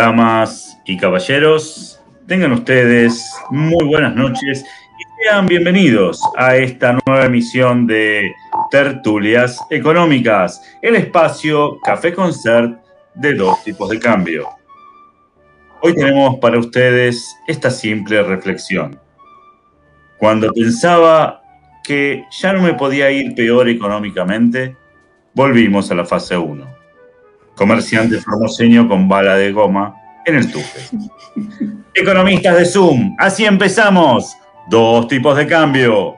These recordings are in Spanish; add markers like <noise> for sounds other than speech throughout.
Damas y caballeros, tengan ustedes muy buenas noches y sean bienvenidos a esta nueva emisión de Tertulias Económicas, el espacio Café Concert de dos tipos de cambio. Hoy tenemos para ustedes esta simple reflexión. Cuando pensaba que ya no me podía ir peor económicamente, volvimos a la fase 1 comerciante formoseño con bala de goma en el tupe. Economistas de Zoom, así empezamos. Dos tipos de cambio.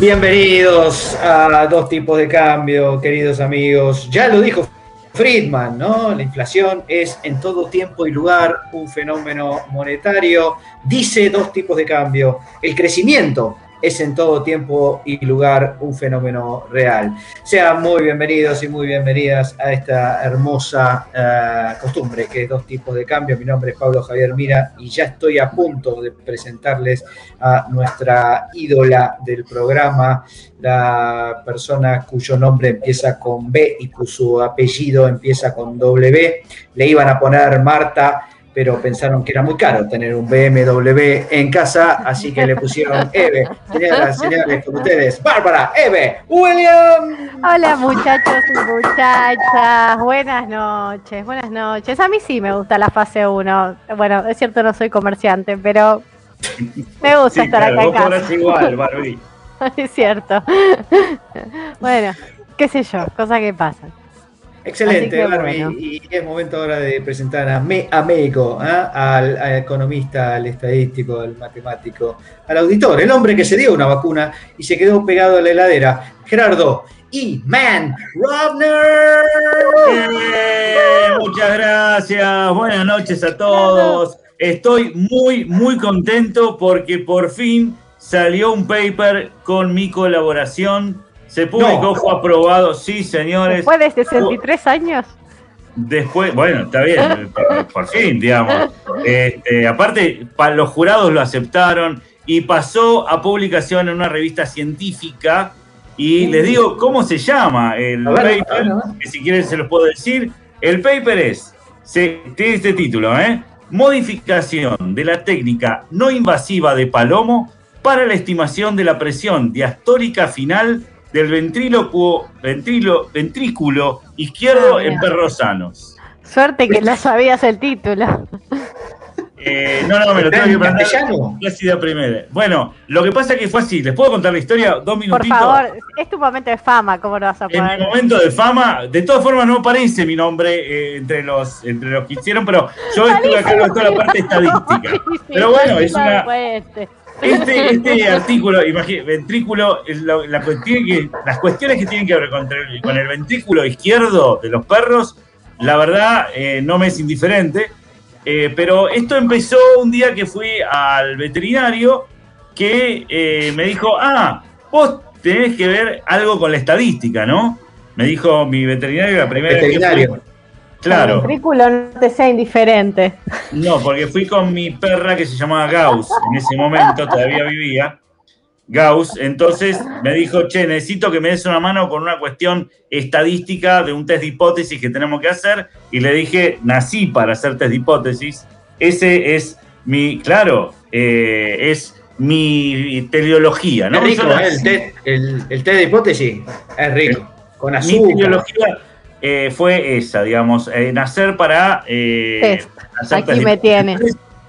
Bienvenidos a Dos Tipos de Cambio, queridos amigos. Ya lo dijo Friedman, ¿no? La inflación es en todo tiempo y lugar un fenómeno monetario. Dice Dos Tipos de Cambio. El crecimiento es en todo tiempo y lugar un fenómeno real. Sean muy bienvenidos y muy bienvenidas a esta hermosa eh, costumbre que es dos tipos de cambio. Mi nombre es Pablo Javier Mira y ya estoy a punto de presentarles a nuestra ídola del programa, la persona cuyo nombre empieza con B y cuyo apellido empieza con W. Le iban a poner Marta pero pensaron que era muy caro tener un BMW en casa, así que le pusieron <laughs> Eve. Señoras, señores, con ustedes, Bárbara, Eve, William. Hola muchachos y muchachas, buenas noches, buenas noches. A mí sí me gusta la fase 1. Bueno, es cierto, no soy comerciante, pero me gusta estar acá en casa. igual, Barbie. <laughs> es cierto. <laughs> bueno, qué sé yo, cosas que pasan. Excelente, Barbie. Y es momento ahora de presentar a, Me, a México, ¿ah? al, economista, al estadístico, al matemático, al auditor, el hombre que se dio una vacuna y se quedó pegado a la heladera, Gerardo. Y Man Robner. muchas gracias. Buenas noches a todos. Estoy muy, muy contento porque por fin salió un paper con mi colaboración se publicó, fue aprobado, sí, señores. ¿Fue de 63 años? Después, bueno, está bien, <laughs> por, fin, digamos. Este, aparte, los jurados lo aceptaron y pasó a publicación en una revista científica. Y les digo cómo se llama el paper, que si quieren se los puedo decir. El paper es, se, tiene este título, ¿eh? Modificación de la técnica no invasiva de Palomo para la estimación de la presión diastólica final del ventrílocuo, ventrilo, ventrículo izquierdo ah, en perros sanos. Suerte que no sabías el título. Eh, no, no, me lo tengo que preguntar casi de primera. Bueno, lo que pasa es que fue así. ¿Les puedo contar la historia? Dos minutitos. Por favor, es tu momento de fama, ¿cómo lo vas a poner? En mi momento de fama, de todas formas no aparece mi nombre eh, entre, los, entre los que hicieron, pero yo estuve a cargo de toda la parte estadística. <laughs> Pero bueno, es una, este, este artículo, ventrículo, la, que, las cuestiones que tienen que ver con, el ventrículo izquierdo de los perros, la verdad eh, no me es indiferente, eh, pero esto empezó un día que fui al veterinario que eh, me dijo, ah, vos tenés que ver algo con la estadística, ¿no? Me dijo mi veterinario la primera vez que fui, Claro. El ventrículo no te sea indiferente. No, porque fui con mi perra que se llamaba Gauss, en ese momento todavía vivía. Gauss, entonces me dijo, che, necesito que me des una mano con una cuestión estadística de un test de hipótesis que tenemos que hacer. Y le dije, nací para hacer test de hipótesis. Ese es mi, claro, eh, es mi teleología, ¿no? Es rico, ¿eh? el, test, el, test de hipótesis es rico. con azúcar. Mi teleología eh, fue esa, digamos, eh, nacer para eh, Aquí me tiene.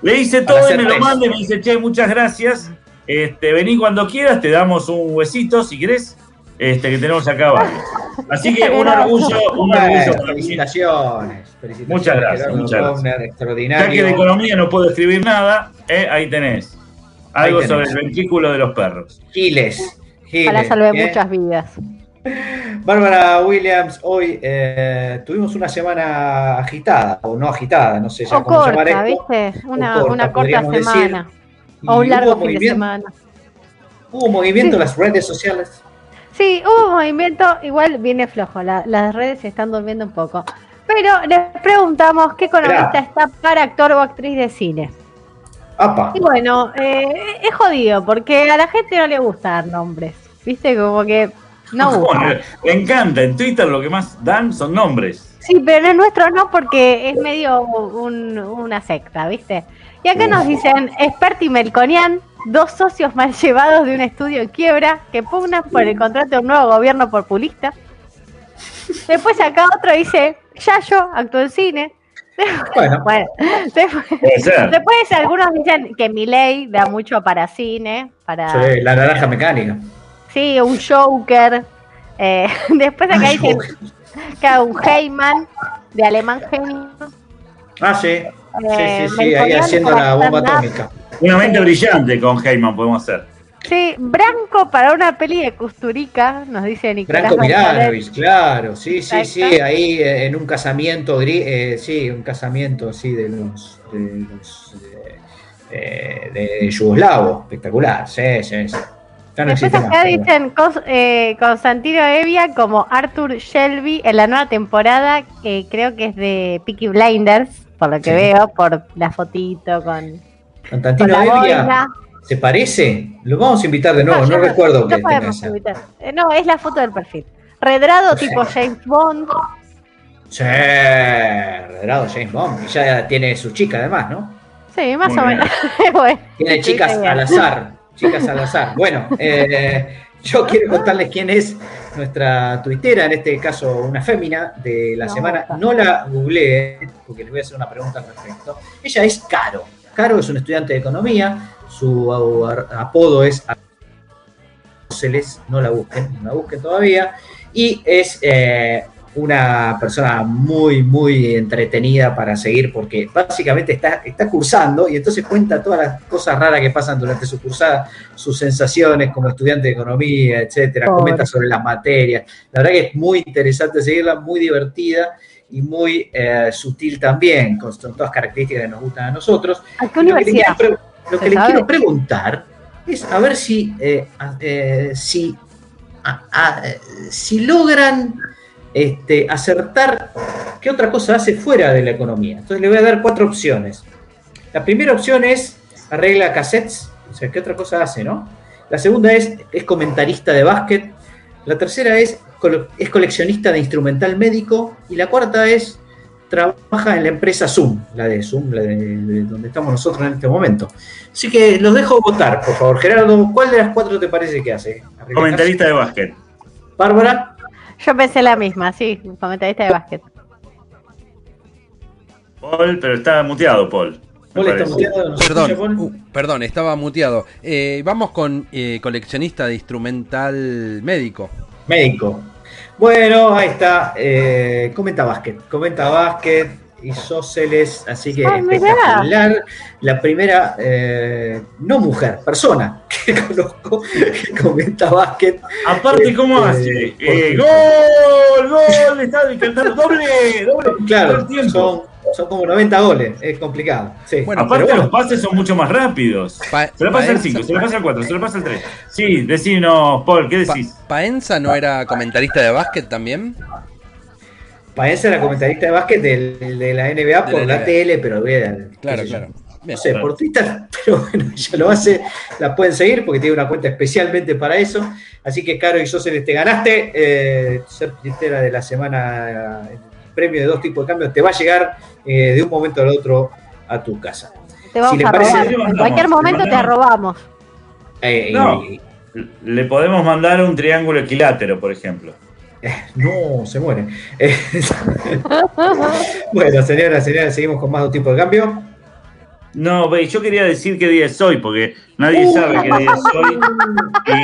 Le hice todo y me lo manda y me dice, che, muchas gracias. Este, vení cuando quieras, te damos un huesito si querés, este, que tenemos acá varios. <laughs> Así que un orgullo, un orgullo. Felicitaciones, Muchas gracias, muchas gracias. Ya que de economía no puedo escribir nada, ahí tenés. Algo sobre el ventrículo de los perros. Giles. Ojalá salve muchas vidas. Bárbara Williams, hoy eh, tuvimos una semana agitada, o no agitada, no sé ya cómo corta, llamar ¿viste? Una, una corta semana. O un largo fin de semana. ¿Hubo movimiento en las redes sociales? Sí, hubo movimiento, igual viene flojo, las redes se están durmiendo un poco. Pero les preguntamos qué economista está para actor o actriz de cine. Y bueno, eh, es jodido, porque a la gente no le gusta dar nombres. ¿Viste? Como que no <laughs> gusta. Le encanta, en Twitter lo que más dan son nombres. Sí, pero en el nuestro no, porque es medio una secta, ¿viste? Y acá nos dicen, Experti Melconian, dos socios mal llevados de un estudio en quiebra que pugnan por el contrato de un nuevo gobierno populista. Después acá otro dice, Yayo, actuó en cine. <laughs> Bueno, después, algunos dicen que mi ley da mucho para cine, para la naranja mecánica. Sí, un Joker. Eh, <laughs> después acá dicen que un Heyman de Alemán Genio. Ah, sí. Sí, sí, eh, sí, ahí haciendo la bomba atómica. Una mente brillante con Heyman podemos hacer. Sí, Branco para una peli de Custurica, nos dice Nicolás. Branco Miranovic, claro, sí, sí, sí, ahí eh, en un casamiento, eh, sí, un casamiento, sí, de los, de, los, eh, de Yugoslavo, espectacular, sí, sí, sí. Después acá dicen eh, Constantino Evia como Arthur Shelby en la nueva temporada, que creo que es de Peaky Blinders, por lo que veo, por la fotito con. Constantino Evia. ¿Se parece? Lo vamos a invitar de nuevo, no, recuerdo que eh, No, es la foto del perfil. Redrado tipo James Bond. Sí, redrado James Bond. Y ya tiene su chica además, ¿no? Sí, más o menos. <laughs> tiene chicas al azar. Chicas al azar. Bueno, eh, yo quiero contarles quién es nuestra tuitera, en este caso una fémina de la semana. No la googleé, porque les voy a hacer una pregunta al respecto. Ella es Caro. Caro es un estudiante de economía, su apodo es no la busquen, no la busquen todavía, y es eh, una persona muy, muy entretenida para seguir porque básicamente está, está cursando y entonces cuenta todas las cosas raras que pasan durante su cursada, sus sensaciones como estudiante de economía, etcétera, comenta sobre las materias. La verdad que es muy interesante seguirla, muy divertida y muy eh, sutil también, con, todas características que nos gustan a nosotros. ¿A qué universidad? Lo que les quiero preguntar es a ver si, eh, eh, si, si logran este, acertar qué otra cosa hace fuera de la economía. Entonces le voy a dar cuatro opciones. La primera opción es arregla cassettes, o sea, qué otra cosa hace, ¿no? La segunda es, es comentarista de básquet. La tercera es, es coleccionista de instrumental médico. Y la cuarta es trabaja en la empresa Zoom, la de Zoom, la de, donde estamos nosotros en este momento. Así que los dejo votar, por favor. Gerardo, ¿cuál de las cuatro te parece que hace? Comentarista de básquet. Bárbara. Yo pensé la misma, sí, comentarista de básquet. Paul, pero está muteado, Paul. Paul está muteado, perdón, uh, perdón, estaba muteado. Eh, vamos con eh, coleccionista de instrumental médico. Médico. Bueno, ahí está. Eh, comenta básquet. Comenta básquet isósceles, así que espectacular. La primera, eh, no mujer, persona que <laughs> conozco que comenta básquet. Aparte, ¿cómo este, hace? Eh, ¡Gol! ¡Gol! Está cantando doble, doble. Claro, son son como 90 goles, es complicado. Sí. Bueno, Aparte los pases son mucho más rápidos. se lo pasa el 5, se lo pasa el 4, se lo pasa el 3. Sí, decinos, Paul, ¿qué decís? ¿Paenza no era comentarista de básquet también? Paenza era comentarista de básquet de, la NBA por la, tele, pero vean. Claro, claro. no sé, por Twitter, <laughs> pero bueno, ella lo hace, la pueden seguir porque tiene una cuenta especialmente para eso. Así que, Caro y Soseles, te ganaste eh, ser tuitera de la semana premio de dos tipos de cambios te va a llegar eh, de un momento al otro a tu casa. Te vamos a robar. En cualquier momento te robamos. Eh, no, le podemos mandar un triángulo equilátero, por ejemplo. Eh, no, se muere. <laughs> bueno, señoras, señores, seguimos con más dos tipos de cambio. No, yo quería decir qué día es hoy, porque nadie uh. sabe qué día es hoy.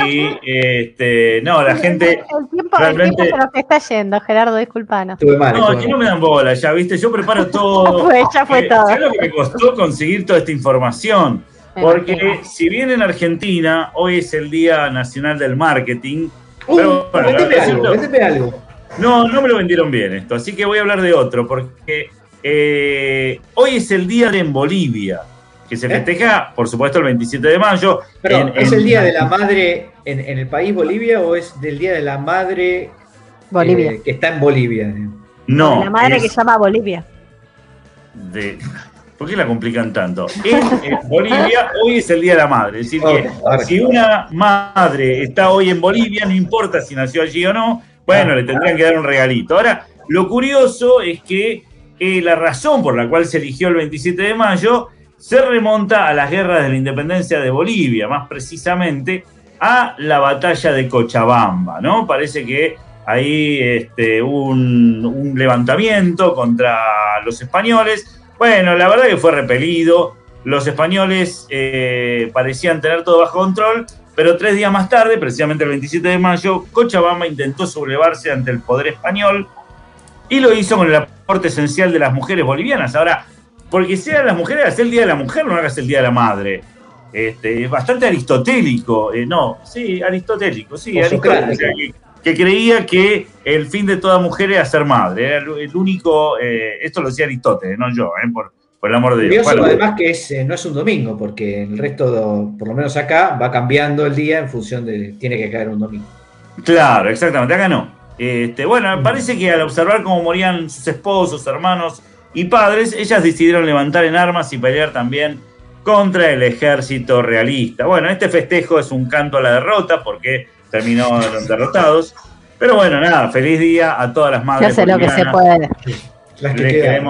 Y este, no, la gente. El tiempo, realmente... el tiempo se nos está yendo, Gerardo, disculpanos. no, aquí no me dan bola, ya viste, yo preparo <laughs> todo. ya fue todo. ¿Sabes lo que me costó conseguir toda esta información? Porque si bien en Argentina hoy es el Día Nacional del Marketing. Uh, pero bueno, algo, algo. No, no me lo vendieron bien esto, así que voy a hablar de otro, porque eh, hoy es el día de en Bolivia, que se ¿Eh? festeja, por supuesto, el 27 de mayo. Pero es el día de la madre en, el país Bolivia o es del Día de la Madre Bolivia. que está en Bolivia? No. La madre que se llama Bolivia. De, ¿Por qué la complican tanto? En, Bolivia hoy es el Día de la Madre. Es decir, que si una madre está hoy en Bolivia, no importa si nació allí o no, bueno, le tendrían que dar un regalito. Ahora, lo curioso es que eh, la razón por la cual se eligió el 27 de mayo se remonta a las guerras de la independencia de Bolivia, más precisamente a la batalla de Cochabamba, ¿no? Parece que ahí este, un, un levantamiento contra los españoles bueno, la verdad que fue repelido. Los españoles eh, parecían tener todo bajo control, pero tres días más tarde, precisamente el 27 de mayo, Cochabamba intentó sublevarse ante el poder español y lo hizo con el aporte esencial de las mujeres bolivianas. Ahora, porque sean las mujeres, hacer el Día de la Mujer, no hagas el Día de la Madre. Este, es bastante aristotélico, eh, no, sí, aristotélico, sí, aristotélico que creía que el fin de toda mujer era ser madre. Era el único, eh, esto lo decía Aristóteles, no yo, eh, por, el amor de Dios. además que es, eh, no es un domingo, porque el resto, por lo menos acá, va cambiando el día en función de, tiene que caer un domingo. Claro, exactamente, acá no. Este, bueno, parece que al observar cómo morían sus esposos, hermanos y padres, ellas decidieron levantar en armas y pelear también contra el ejército realista. Bueno, este festejo es un canto a la derrota porque terminaron derrotados. Pero bueno, nada, feliz día a todas las madres. Ya sé lo que se puede.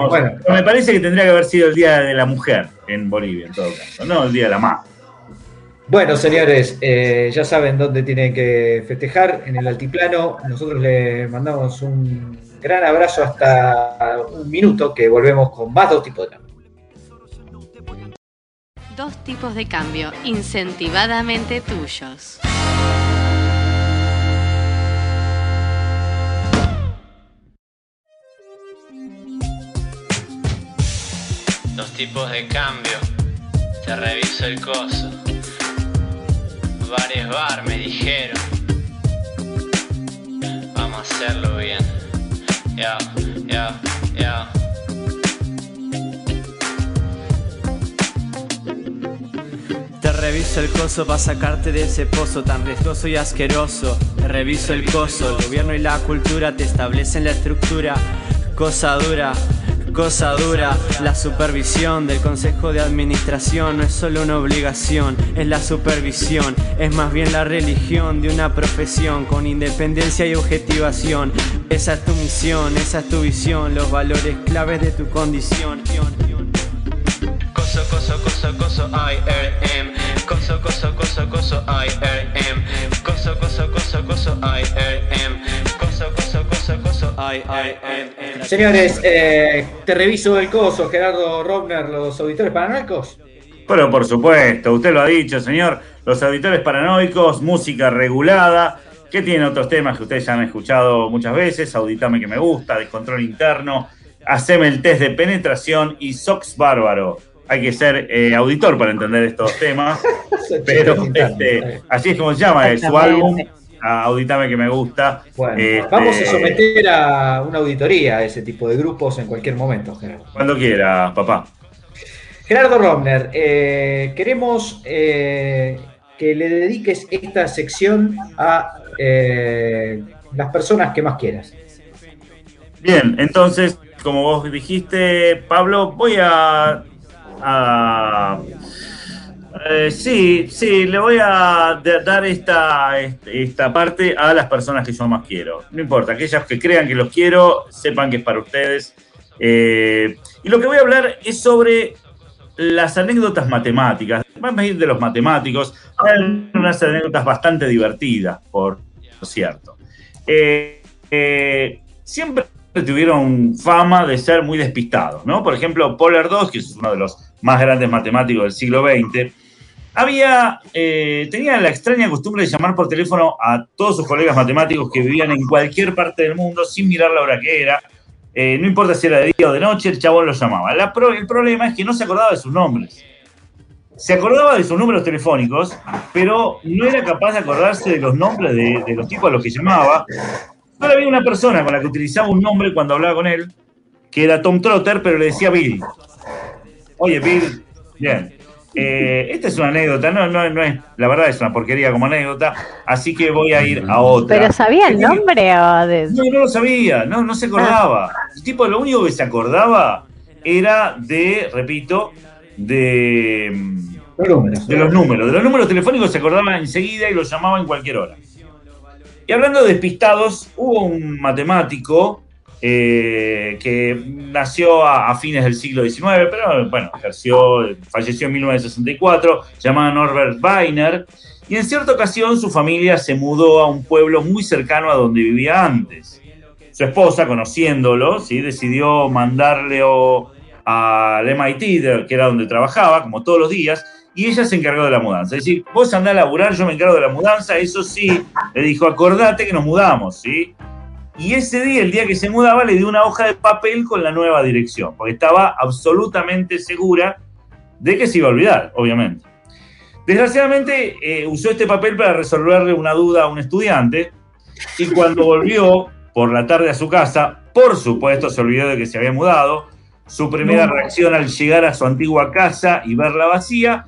bueno, me parece que tendría que haber sido el Día de la Mujer en Bolivia, en todo caso, no el Día de la Madre. Bueno, señores, eh, ya saben dónde tienen que festejar, en el altiplano. Nosotros le mandamos un gran abrazo hasta un minuto, que volvemos con más dos tipos de cambio. Dos tipos de cambio, incentivadamente tuyos. Tipos de cambio, te reviso el coso. Varios bar me dijeron, vamos a hacerlo bien. Ya, ya, ya. Te reviso el coso para sacarte de ese pozo tan riesgoso y asqueroso. Te reviso el coso, el gobierno y la cultura te establecen la estructura. Cosa dura, cosa dura. La supervisión del Consejo de Administración no es solo una obligación, es la supervisión, es más bien la religión de una profesión con independencia y objetivación. Esa es tu misión, esa es tu visión, los valores claves de tu condición. Coso, coso, coso, coso, IRM. Coso, coso, coso, coso, IRM. Coso, coso, coso, coso, IRM. Coso, coso, coso, coso, IRM. Señores, eh, te reviso el coso, Gerardo Robner, los auditores paranoicos. Pero por supuesto, usted lo ha dicho, señor, los auditores paranoicos, música regulada, que tiene otros temas que ustedes ya han escuchado muchas veces, Auditame que me gusta, Descontrol Interno, Haceme el test de penetración y Sox Bárbaro. Hay que ser eh, auditor para entender estos temas, <laughs> pero este, así es como se llama, su álbum auditame que me gusta. Este, vamos a someter a una auditoría a ese tipo de grupos en cualquier momento, Gerardo. Cuando quiera, papá. Gerardo Romner, eh, queremos eh, que le dediques esta sección a eh, las personas que más quieras. Bien, entonces, como vos dijiste, Pablo, voy a eh, sí, sí, le voy a dar esta, esta parte a las personas que yo más quiero. No importa, aquellas que crean que los quiero, sepan que es para ustedes. Eh, y lo que voy a hablar es sobre las anécdotas matemáticas. Vamos a ir de los matemáticos. Hay unas anécdotas bastante divertidas, por cierto. Eh, siempre tuvieron fama de ser muy despistados, ¿no? Por ejemplo, Polar II, que es uno de los más grandes matemáticos del siglo XX, había, eh, tenía la extraña costumbre de llamar por teléfono a todos sus colegas matemáticos que vivían en cualquier parte del mundo sin mirar la hora que era. Eh, no importa si era de día o de noche, el chabón los llamaba. el problema es que no se acordaba de sus nombres. Se acordaba de sus números telefónicos, pero no era capaz de acordarse de los nombres de, de los tipos a los que llamaba. Ahora había una persona con la que utilizaba un nombre cuando hablaba con él, que era Tom Trotter, pero le decía Bill. Oye, Bill, bien. Eh, esta es una anécdota, no, no, no es, la verdad es una porquería como anécdota, así que voy a ir a otra. ¿Pero sabía el nombre o de... No, no lo sabía, no, no se acordaba. El tipo lo único que se acordaba era de, repito, de, de los números. De los números telefónicos se acordaba enseguida y los llamaba en cualquier hora. Y hablando de despistados, hubo un matemático eh, que nació a, fines del siglo XIX, pero bueno, ejerció, falleció en 1964, llamado Norbert Weiner, y en cierta ocasión su familia se mudó a un pueblo muy cercano a donde vivía antes. Su esposa, conociéndolo, ¿sí? decidió mandarle al MIT, que era donde trabajaba, como todos los días, y ella se encargó de la mudanza. Es decir, vos andás a laburar, yo me encargo de la mudanza, eso sí, le dijo, acordate que nos mudamos, ¿sí? Y ese día, el día que se mudaba, le dio una hoja de papel con la nueva dirección, porque estaba absolutamente segura de que se iba a olvidar, obviamente. Desgraciadamente, eh, usó este papel para resolverle una duda a un estudiante, y cuando volvió por la tarde a su casa, por supuesto se olvidó de que se había mudado. Su primera reacción al llegar a su antigua casa y verla vacía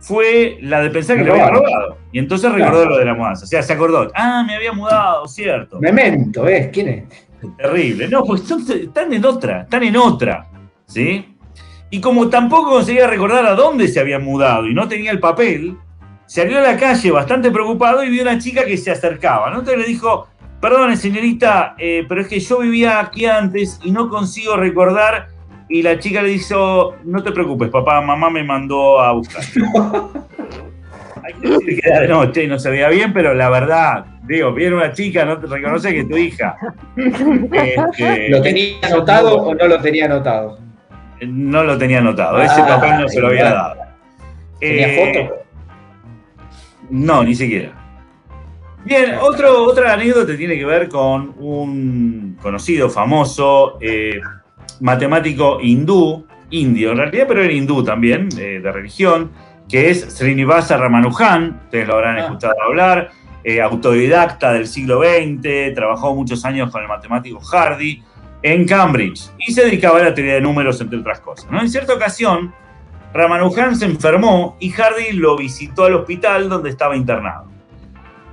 fue la de pensar que lo había robado. Y entonces recordó lo de la mudanza. O sea, se acordó. Ah, me había mudado, cierto. Memento, ¿ves? ¿Quién es? Terrible. No, pues están en otra, están en otra. ¿Sí? Y como tampoco conseguía recordar a dónde se había mudado y no tenía el papel, salió a la calle bastante preocupado y vio una chica que se acercaba. ¿no? Entonces le dijo, perdone señorita, eh, pero es que yo vivía aquí antes y no consigo recordar y la chica le dijo, no te preocupes, papá, mamá me mandó a buscar. <laughs> Hay que decir que era de noche y no se veía bien, pero la verdad, digo, viene una chica, no te reconoce que es tu hija. <laughs> Este, ¿Lo tenía anotado o no lo tenía anotado? No lo tenía anotado, ese ah, papel no se lo había dado. ¿Tenía eh, foto? No, ni siquiera. Bien, otro, otra anécdota tiene que ver con un conocido, famoso eh, matemático hindú, indio en realidad, pero era hindú también, de religión, que es Srinivasa Ramanujan, ustedes lo habrán ah. escuchado hablar, eh, autodidacta del siglo XX, trabajó muchos años con el matemático Hardy en Cambridge y se dedicaba a la teoría de números, entre otras cosas. ¿no? En cierta ocasión, Ramanujan se enfermó y Hardy lo visitó al hospital donde estaba internado.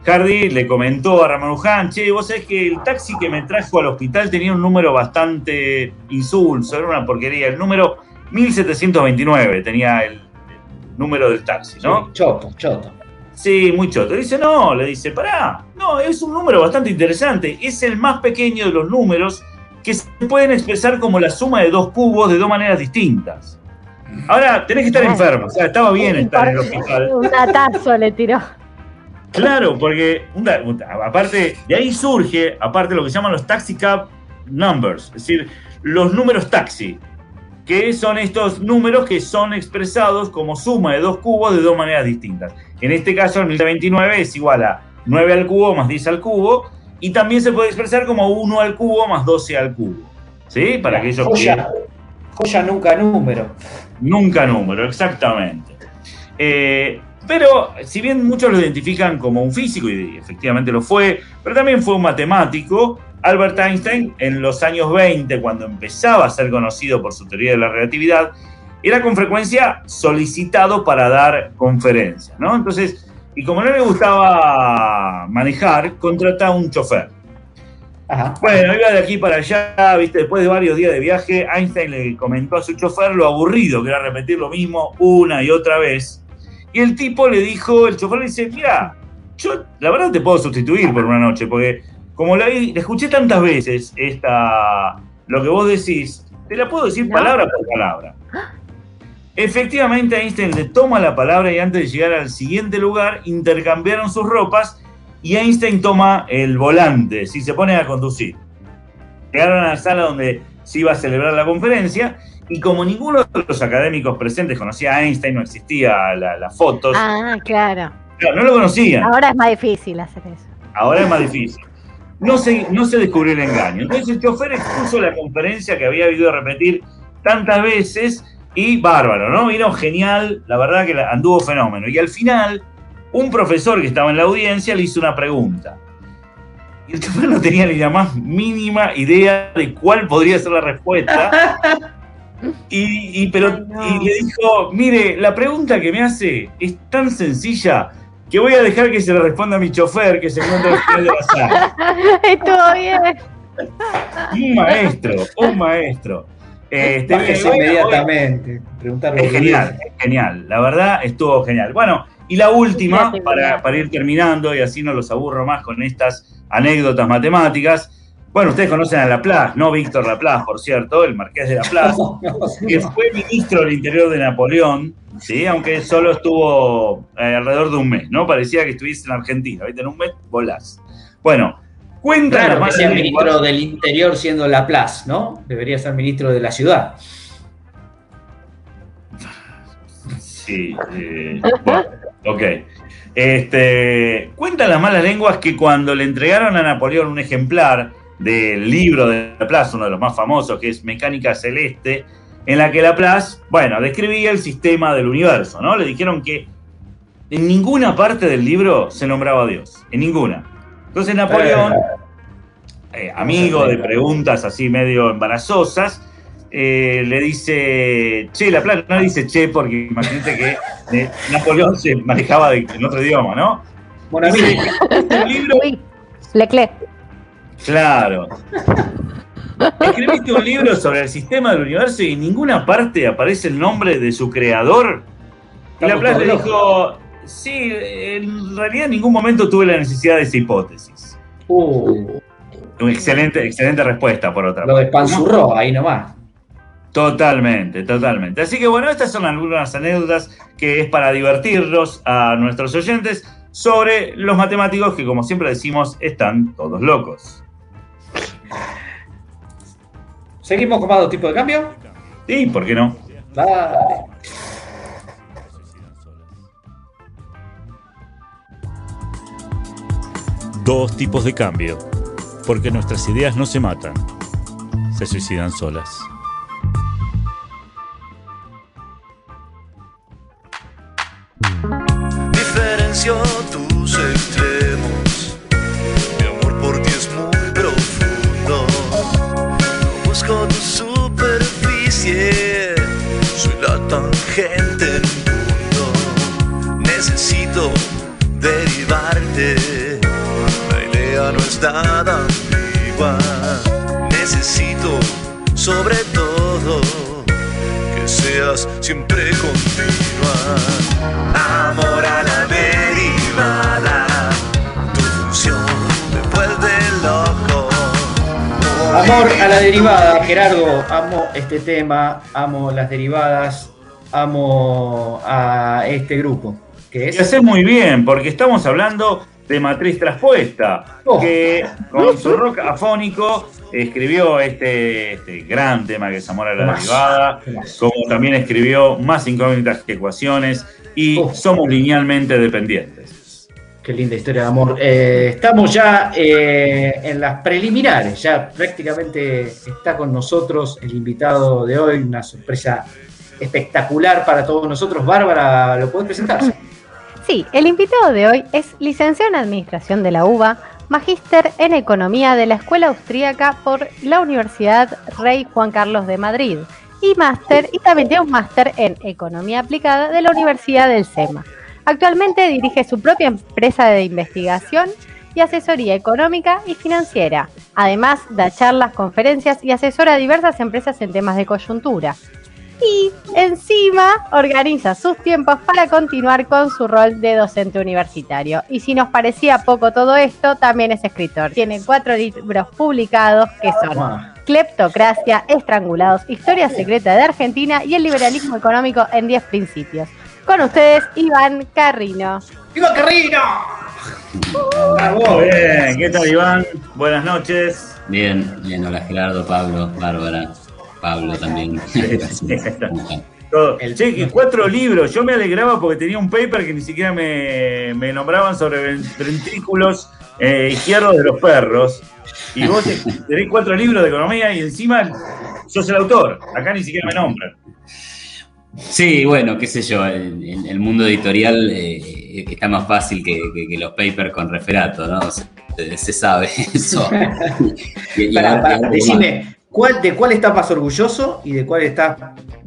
Hardy le comentó a Ramanujan, che, vos sabés que el taxi que me trajo al hospital tenía un número bastante insulso, era una porquería. El número 1729 tenía el, número del taxi, ¿no? choto, choto. Sí, muy choto. Dice, no, le dice, pará, no, es un número bastante interesante. Es el más pequeño de los números que se pueden expresar como la suma de dos cubos de dos maneras distintas. Ahora, tenés que estar enfermo, o sea, estaba bien estar en el hospital. Un atazo le tiró. Claro, porque aparte, de ahí surge, aparte lo que se llaman los taxi cab numbers, es decir, los números taxi, que son estos números que son expresados como suma de dos cubos de dos maneras distintas. En este caso, el 1029 es igual a 9 al cubo más 10 al cubo, y también se puede expresar como 1 al cubo más 12 al cubo. ¿Sí? Para que ellos joya, joya nunca número. Nunca número, exactamente. Eh, pero si bien muchos lo identifican como un físico, y efectivamente lo fue, pero también fue un matemático, Albert Einstein en los años 20, cuando empezaba a ser conocido por su teoría de la relatividad, era con frecuencia solicitado para dar conferencias, ¿no? Entonces, y como no le gustaba manejar, contrata a un chofer. Bueno, iba de aquí para allá, viste, después de varios días de viaje, Einstein le comentó a su chofer lo aburrido que era repetir lo mismo una y otra vez y el tipo le dijo, el chofer le dice, mira, yo la verdad te puedo sustituir por una noche, porque como la, escuché tantas veces esta, lo que vos decís, te la puedo decir palabra por palabra. Efectivamente, Einstein le toma la palabra y antes de llegar al siguiente lugar, intercambiaron sus ropas y Einstein toma el volante, si se pone a conducir. Llegaron a la sala donde se iba a celebrar la conferencia y como ninguno de los académicos presentes conocía a Einstein, no existía las fotos. Ah, claro. No, lo conocían. Ahora es más difícil hacer eso. Ahora es más difícil. No se, no se descubrió el engaño. Entonces el chofer expuso la conferencia que había habido repetir tantas veces y bárbaro, ¿no? Vino genial, la verdad que anduvo fenómeno. Y al final, un profesor que estaba en la audiencia le hizo una pregunta. Y el chofer no tenía ni la más mínima idea de cuál podría ser la respuesta. <laughs> Y, pero, y le dijo, mire, la pregunta que me hace es tan sencilla que voy a dejar que se le responda a mi chofer que se encuentra al final de la sala. <laughs> Estuvo bien. Un maestro, un maestro. Este, inmediatamente. Es genial, es genial. La verdad, estuvo genial. Bueno, y la última, para, para ir terminando, y así no los aburro más con estas anécdotas matemáticas. Bueno, ustedes conocen a Laplace, ¿no? Víctor Laplace, por cierto, el marqués de Laplace, <laughs> que fue ministro del Interior de Napoleón, ¿sí? Aunque solo estuvo eh, alrededor de un mes, ¿no? Parecía que estuviese en Argentina, ¿viste? En un mes volás. Bueno, cuenta claro, que ministro del Interior siendo Laplace, ¿no? Debería ser ministro de la ciudad. Sí, eh, bueno, ok. Este, cuentan las malas lenguas que cuando le entregaron a Napoleón un ejemplar del libro de Laplace, uno de los más famosos, que es Mecánica Celeste, en la que Laplace, bueno, describía el sistema del universo, ¿no? Le dijeron que en ninguna parte del libro se nombraba a Dios, en ninguna. Entonces Napoleón, eh, amigo de preguntas así medio embarazosas, eh, le dice che, Laplace no dice che porque imagínate que eh, Napoleón se manejaba en otro idioma, ¿no? Bueno, este libro... Leclerc. Claro. <laughs> Escribiste un libro sobre el sistema del universo y en ninguna parte aparece el nombre de su creador. Y Laplace le dijo, sí, en realidad en ningún momento tuve la necesidad de esa hipótesis. Uh. Una excelente, excelente respuesta, por otra parte. Lo despanzurró ahí nomás. Totalmente, totalmente. Así que bueno, estas son algunas anécdotas que es para divertirlos a nuestros oyentes sobre los matemáticos que, como siempre decimos, están todos locos. ¿Seguimos con más dos tipos de cambio? Sí, ¿por qué no? Vale. Dos tipos de cambio. Porque nuestras ideas no se matan, se suicidan solas. Diferencio tus tangente en un mundo. Necesito derivarte. La idea no es nada ambigua. Necesito sobre todo que seas siempre continua. Amor a la derivada, tu función me vuelve loco. Amor a la derivada, Gerardo, amo este tema, amo las derivadas, amo a este grupo. Que es... Y haces muy bien, porque estamos hablando de matriz traspuesta, Oh. que con su rock afónico escribió este, este gran tema que es Amor a la derivada, como también escribió Más incógnitas que ecuaciones y Oh. Somos linealmente dependientes. Qué linda historia de amor. Eh, estamos ya eh, en las preliminares, ya prácticamente está con nosotros el invitado de hoy, una sorpresa espectacular para todos nosotros. Bárbara, ¿lo podés presentarse? Sí, el invitado de hoy es licenciado en Administración de la UBA, magíster en Economía de la Escuela Austríaca por la Universidad Rey Juan Carlos de Madrid y máster y también tiene un máster en Economía Aplicada de la Universidad del SEMA. Actualmente dirige su propia empresa de investigación y asesoría económica y financiera. Además, da charlas, conferencias y asesora a diversas empresas en temas de coyuntura y encima organiza sus tiempos para continuar con su rol de docente universitario. Y si nos parecía poco todo esto, también es escritor. Tiene cuatro libros publicados que son Cleptocracia, Estrangulados, Historia Secreta de Argentina y el liberalismo económico en 10 principios. Con ustedes, Iván Carrino. ¡Iván Carrino! Muy bien, ¿qué tal Iván? Buenas noches. Bien, bien, hola Gerardo, Pablo, Bárbara, Pablo también. <laughs> Todo. Che, que cuatro libros. Yo me alegraba porque tenía un paper que ni siquiera me, me nombraban sobre ven- ventrículos eh, izquierdos de los perros. Y vos tenés cuatro libros de economía y encima sos el autor. Acá ni siquiera me nombran. Sí, bueno, qué sé yo, en en el mundo editorial eh, está más fácil que, que- que los papers con referato, ¿no? Se, se sabe <laughs> eso. <laughs> Y- y decime, ¿cuál, ¿de cuál estás más orgulloso y de cuál estás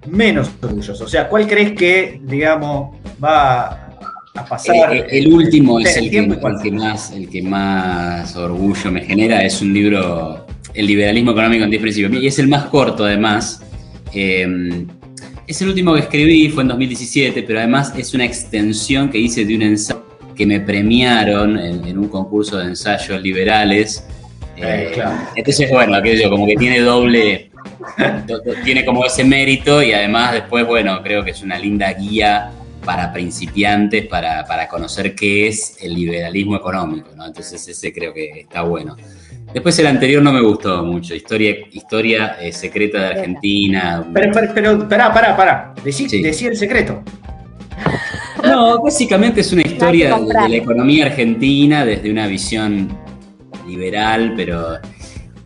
menos orgulloso? O sea, ¿cuál crees que, digamos, va a pasar? Eh, el, último es el, que, más, el que más orgullo me genera. Es un libro, El liberalismo económico en 10 principios. Y es el más corto, además. Eh, es el último que escribí, fue en 2017, pero además es una extensión que hice de un ensayo que me premiaron en, un concurso de ensayos liberales. Eh, eh, entonces, bueno, aquello como que tiene doble, tiene como ese mérito y además después, bueno, creo que es una linda guía para principiantes, para, para conocer qué es el liberalismo económico, ¿no? Entonces ese creo que está bueno. Después el anterior no me gustó mucho, Historia, historia eh, secreta de Argentina. Pero, pero, pero pará, pará, pará. Decí, el secreto. No, básicamente es una historia de, la economía argentina desde una visión liberal, pero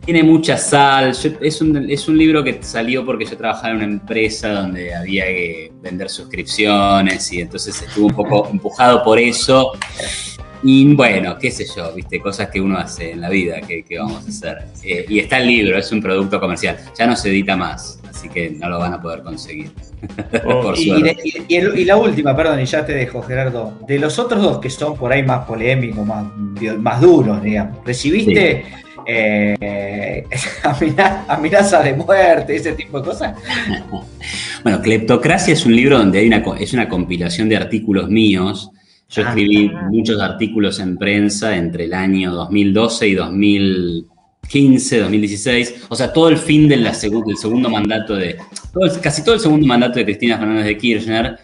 tiene mucha sal. es, un, es un libro que salió porque yo trabajaba en una empresa donde había que vender suscripciones y entonces estuvo un poco empujado por eso. Y bueno, qué sé yo, viste, cosas que uno hace en la vida, que, vamos a hacer. Eh, y está el libro, es un producto comercial. Ya no se edita más, así que no lo van a poder conseguir. <laughs> por y, y, la última, perdón, y ya te dejo, Gerardo. De los otros dos que son por ahí más polémicos, más, más duros, digamos, ¿recibiste eh, <laughs> amenaza de muerte, ese tipo de cosas? bueno, Cleptocracia es un libro donde hay una, es una compilación de artículos míos yo ah, escribí muchos artículos en prensa entre el año 2012 y 2015, 2016, o sea, todo el fin del segundo mandato de, casi todo el segundo mandato de Cristina Fernández de Kirchner.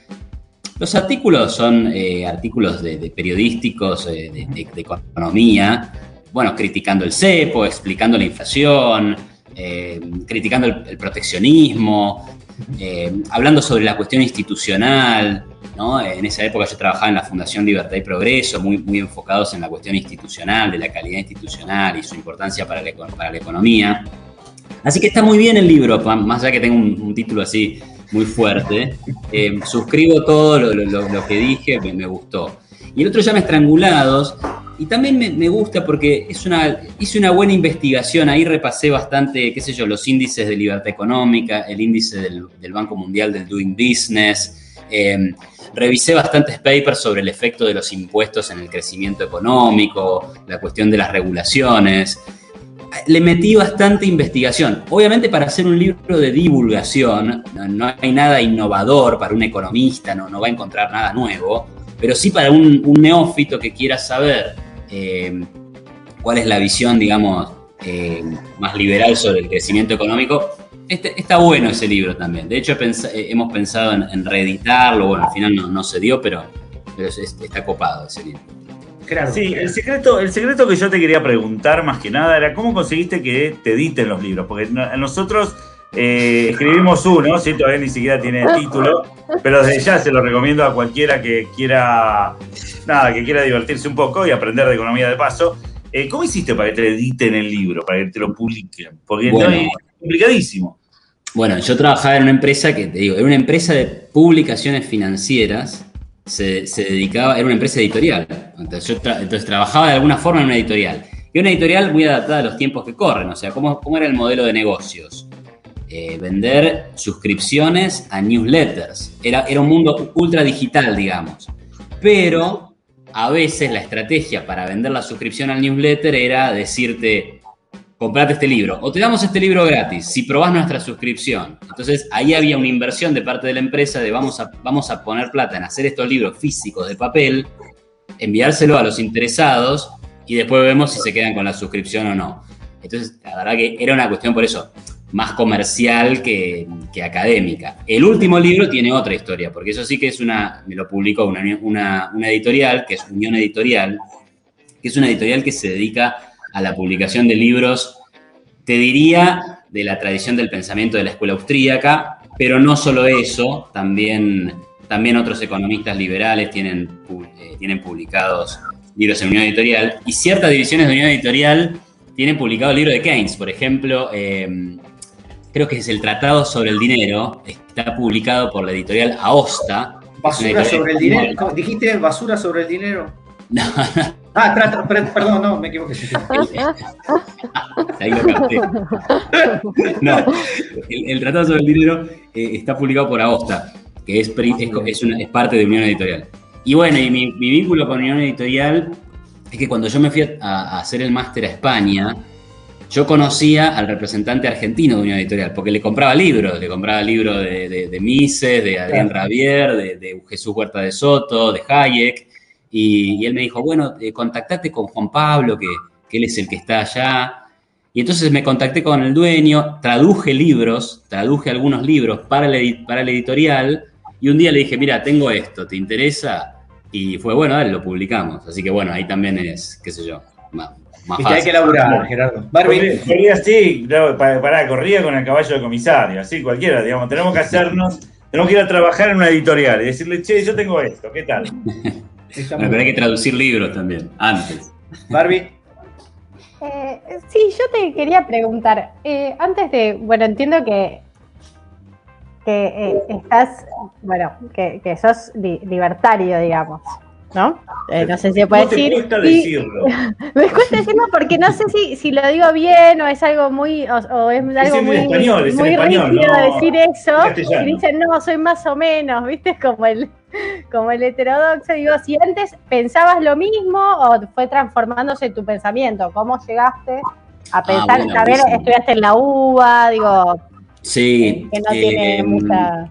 Los artículos son eh, artículos de, periodísticos eh, de, economía, bueno, criticando el cepo, explicando la inflación, eh, criticando el proteccionismo, hablando sobre la cuestión institucional, en esa época yo trabajaba en la Fundación Libertad y Progreso, muy, enfocados en la cuestión institucional, de la calidad institucional y su importancia para la, economía. Así que está muy bien el libro, más allá que tenga un, título así muy fuerte. Eh, suscribo todo lo, que dije, me, gustó. Y el otro llama Estrangulados, y también me, gusta porque es una, hice una buena investigación, ahí repasé bastante, qué sé yo, los índices de libertad económica, el índice del, del Banco Mundial del Doing Business, eh, revisé bastantes papers sobre el efecto de los impuestos en el crecimiento económico, la cuestión de las regulaciones. Le metí bastante investigación. Obviamente para hacer un libro de divulgación no, hay nada innovador para un economista, no, va a encontrar nada nuevo, pero sí para un, neófito que quiera saber eh, cuál es la visión, digamos, eh, más liberal sobre el crecimiento económico, este, está bueno ese libro también. De hecho, eh, hemos pensado en, reeditarlo. Bueno, al final no, se dio, pero, está copado ese libro. Sí, el secreto, el secreto que yo te quería preguntar más que nada era cómo conseguiste que te editen los libros. Porque nosotros eh, escribimos uno, ¿sí? todavía ni siquiera tiene título, pero desde ya se lo recomiendo a cualquiera que quiera, nada, que quiera divertirse un poco y aprender de economía de paso. Eh, ¿Cómo hiciste para que te editen el libro, para que te lo publiquen? Porque es complicadísimo. Bueno, yo trabajaba en una empresa que, te digo, era una empresa de publicaciones financieras, se, dedicaba, era una empresa editorial. Entonces, trabajaba de alguna forma en una editorial. Y una editorial muy adaptada a los tiempos que corren, o sea, ¿cómo, cómo era el modelo de negocios? Eh, vender suscripciones a newsletters. Era, era un mundo ultra digital, digamos. Pero a veces la estrategia para vender la suscripción al newsletter era decirte, comprate este libro o te damos este libro gratis si probás nuestra suscripción. Entonces ahí había una inversión de parte de la empresa de vamos a, vamos a poner plata en hacer estos libros físicos de papel, enviárselo a los interesados y después vemos si se quedan con la suscripción o no. Entonces, la verdad que era una cuestión por eso más comercial que, académica. El último libro tiene otra historia, porque eso sí que es una, me lo publicó una, una, una editorial, que es Unión Editorial, que es una editorial que se dedica a la publicación de libros, te diría, de la tradición del pensamiento de la escuela austríaca, pero no solo eso, también, también otros economistas liberales tienen, eh, tienen publicados libros en Unión Editorial, y ciertas divisiones de Unión Editorial tienen publicado el libro de Keynes, por ejemplo, em, creo que es el Tratado sobre el Dinero, está publicado por la editorial Aosta. ¿Basura sobre el dinero? ¿Dijiste basura sobre el dinero? No, Ah, perdón, no, me equivoqué. Ahí lo capté. No, el, Tratado sobre el Dinero eh, está publicado por Aosta, que es, es, una, es, parte de Unión Editorial. Y bueno, y mi, vínculo con Unión Editorial es que cuando yo me fui a hacer el máster a España, yo conocía al representante argentino de Unión Editorial, porque le compraba libros, le compraba libros de, Mises, de Adrián Ravier, de, Jesús Huerta de Soto, de Hayek, y, él me dijo, bueno, eh, contactate con Juan Pablo, que, él es el que está allá. Y entonces me contacté con el dueño, traduje libros, traduje algunos libros para el, para el editorial, y un día le dije, mira, tengo esto, ¿te interesa? Y fue, bueno, dale, lo publicamos. Así que bueno, ahí también es, qué sé yo, y hay que laburar, Gerardo. Barbie. Corría así, para, corría con el caballo de comisario, así cualquiera, digamos. Tenemos que hacernos, tenemos que ir a trabajar en una editorial y decirle, che, yo tengo esto, ¿qué tal? <laughs> Pero hay que traducir libros también, antes. Barbie. Eh, sí, yo te quería preguntar, eh, antes de, bueno, entiendo que, que eh, estás, bueno, que, que sos libertario, digamos. ¿No? Eh, no sé si se puede no decir. Me cuesta decirlo. <laughs> me cuesta decirlo porque no sé si, si lo digo bien o es algo muy, o, es algo muy, español, es muy español, decir eso. Y dicen, no, soy más o menos, ¿viste? Como el, como el heterodoxo. Digo, si antes pensabas lo mismo o fue transformándose tu pensamiento, ¿cómo llegaste a ah, pensar, a ver, estudiaste en la UBA, digo, sí, que no tiene em, mucha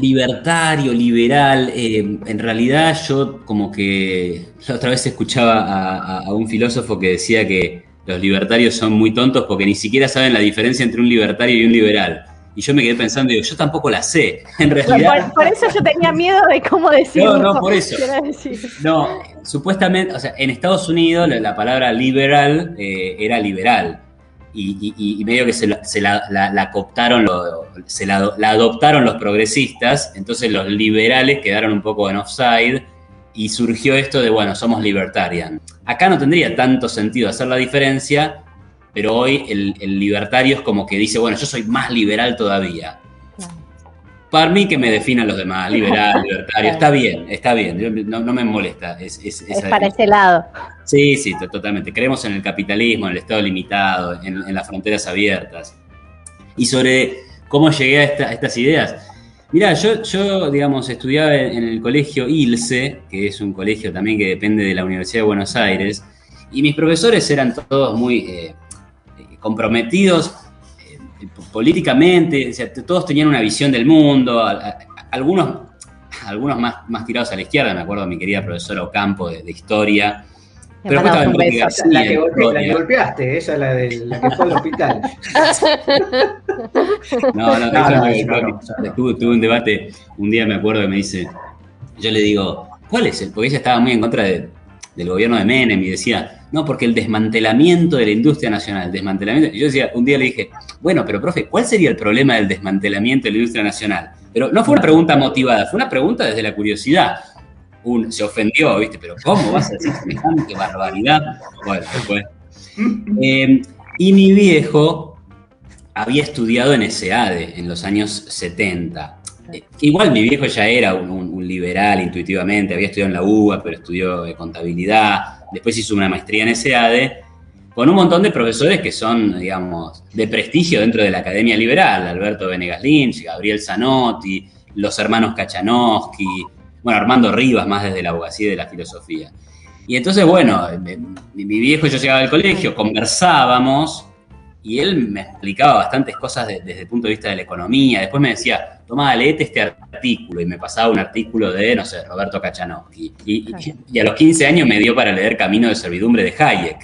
libertario, liberal, eh, en realidad yo como que la otra vez escuchaba a, un filósofo que decía que los libertarios son muy tontos porque ni siquiera saben la diferencia entre un libertario y un liberal. Y yo me quedé pensando, digo, yo tampoco la sé, <laughs> en realidad. Por, eso yo tenía miedo de cómo decirlo. No, no, por eso. No, supuestamente, o sea, en Estados Unidos la, palabra liberal eh, era liberal y, medio que se, la, adoptaron los progresistas, entonces los liberales quedaron un poco en offside y surgió esto de, bueno, somos libertarian. Acá no tendría tanto sentido hacer la diferencia, pero hoy el libertario es como que dice, bueno, yo soy más liberal todavía. Para mí que me definan los demás, liberal, <laughs> libertario, está bien, está bien, no, me molesta. Es, para ese lado. Sí, sí, totalmente. Creemos en el capitalismo, en el Estado limitado, en, las fronteras abiertas. Y sobre cómo llegué a, estas ideas. Mirá, yo, yo, digamos, estudiaba en, el colegio ILSE, que es un colegio también que depende de la Universidad de Buenos Aires, y mis profesores eran todos muy eh, comprometidos políticamente, todos tenían una visión del mundo, algunos, algunos más, más tirados a la izquierda, me acuerdo de mi querida profesora Ocampo de, historia. Pero estaba la, que la que golpeaste, esa es la, de, la que fue al hospital. <laughs> No, no, no, no, tuve, tuve, un debate, un día me acuerdo que me dice, yo le digo, ¿cuál es el? Porque ella estaba muy en contra de, del gobierno de Menem y decía, no, porque el desmantelamiento de la industria nacional, desmantelamiento. Y yo decía, un día le dije, bueno, pero profe, ¿cuál sería el problema del desmantelamiento de la industria nacional? Pero no fue una pregunta motivada, fue una pregunta desde la curiosidad. Se ofendió, ¿viste? Pero ¿cómo vas a decir semejante barbaridad? Eh, y mi viejo había estudiado en SEADE en los años 70. Eh, igual mi viejo ya era un, liberal intuitivamente, había estudiado en la UBA, pero estudió contabilidad, después hizo una maestría en SEADE, con un montón de profesores que son, digamos, de prestigio dentro de la Academia Liberal, Alberto Venegas Lynch, Gabriel Zanotti, los hermanos Kachanowski, bueno, Armando Rivas, más desde la abogacía y de la filosofía. Y entonces, bueno, mi viejo y yo llegaba al colegio, conversábamos, y él me explicaba bastantes cosas desde el punto de vista de la economía. Después me decía, toma, leete este artículo. Y me pasaba un artículo de, no sé, Roberto Kachanowski. Y, y, a los 15 años me dio para leer Camino de Servidumbre de Hayek,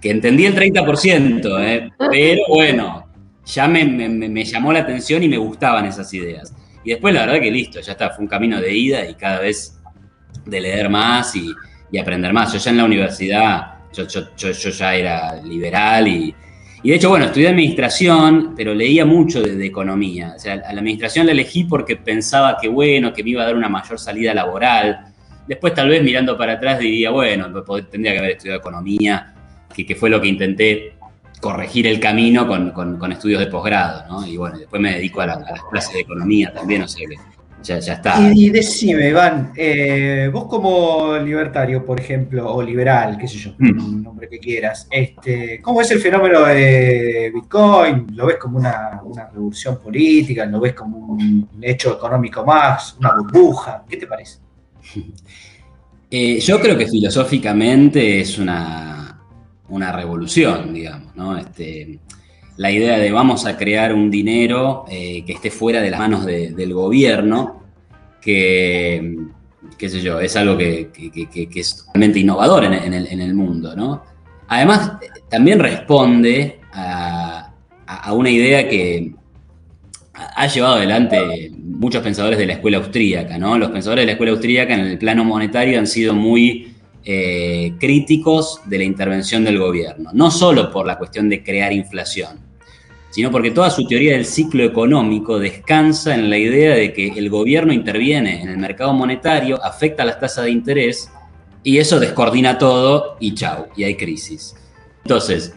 que entendí el 30%, ¿eh? pero bueno, ya me, me, llamó la atención y me gustaban esas ideas. Y después la verdad que listo, ya está, fue un camino de ida y cada vez de leer más y, y aprender más. Yo ya en la universidad, yo, yo, yo, yo ya era liberal y y de hecho, bueno, estudié administración, pero leía mucho de, economía. O sea, a la administración la elegí porque pensaba que, bueno, que me iba a dar una mayor salida laboral. Después, tal vez mirando para atrás, diría, bueno, tendría que haber estudiado economía, que, fue lo que intenté corregir el camino con, estudios de posgrado, ¿no? Y bueno, después me dedico a, las clases de economía también, o sea que ya, está. Y, decime, Iván, eh, vos como libertario, por ejemplo, o liberal, qué sé yo, mm. nombre que quieras, este, ¿cómo es el fenómeno de Bitcoin? ¿Lo ves como una, revolución política? ¿Lo ves como un hecho económico más? ¿Una burbuja? ¿Qué te parece? <laughs> Eh, yo creo que filosóficamente es una, una revolución, digamos, ¿no? Este, la idea de vamos a crear un dinero eh, que esté fuera de las manos del gobierno, que, qué sé yo, es algo que, es totalmente innovador en, el, mundo, ¿no? Además, también responde a, una idea que ha llevado adelante muchos pensadores de la escuela austríaca, ¿no? Los pensadores de la escuela austríaca en el plano monetario han sido muy eh, críticos de la intervención del gobierno, no solo por la cuestión de crear inflación, sino porque toda su teoría del ciclo económico descansa en la idea de que el gobierno interviene en el mercado monetario, afecta las tasas de interés y eso descoordina todo y chau, y hay crisis. Entonces,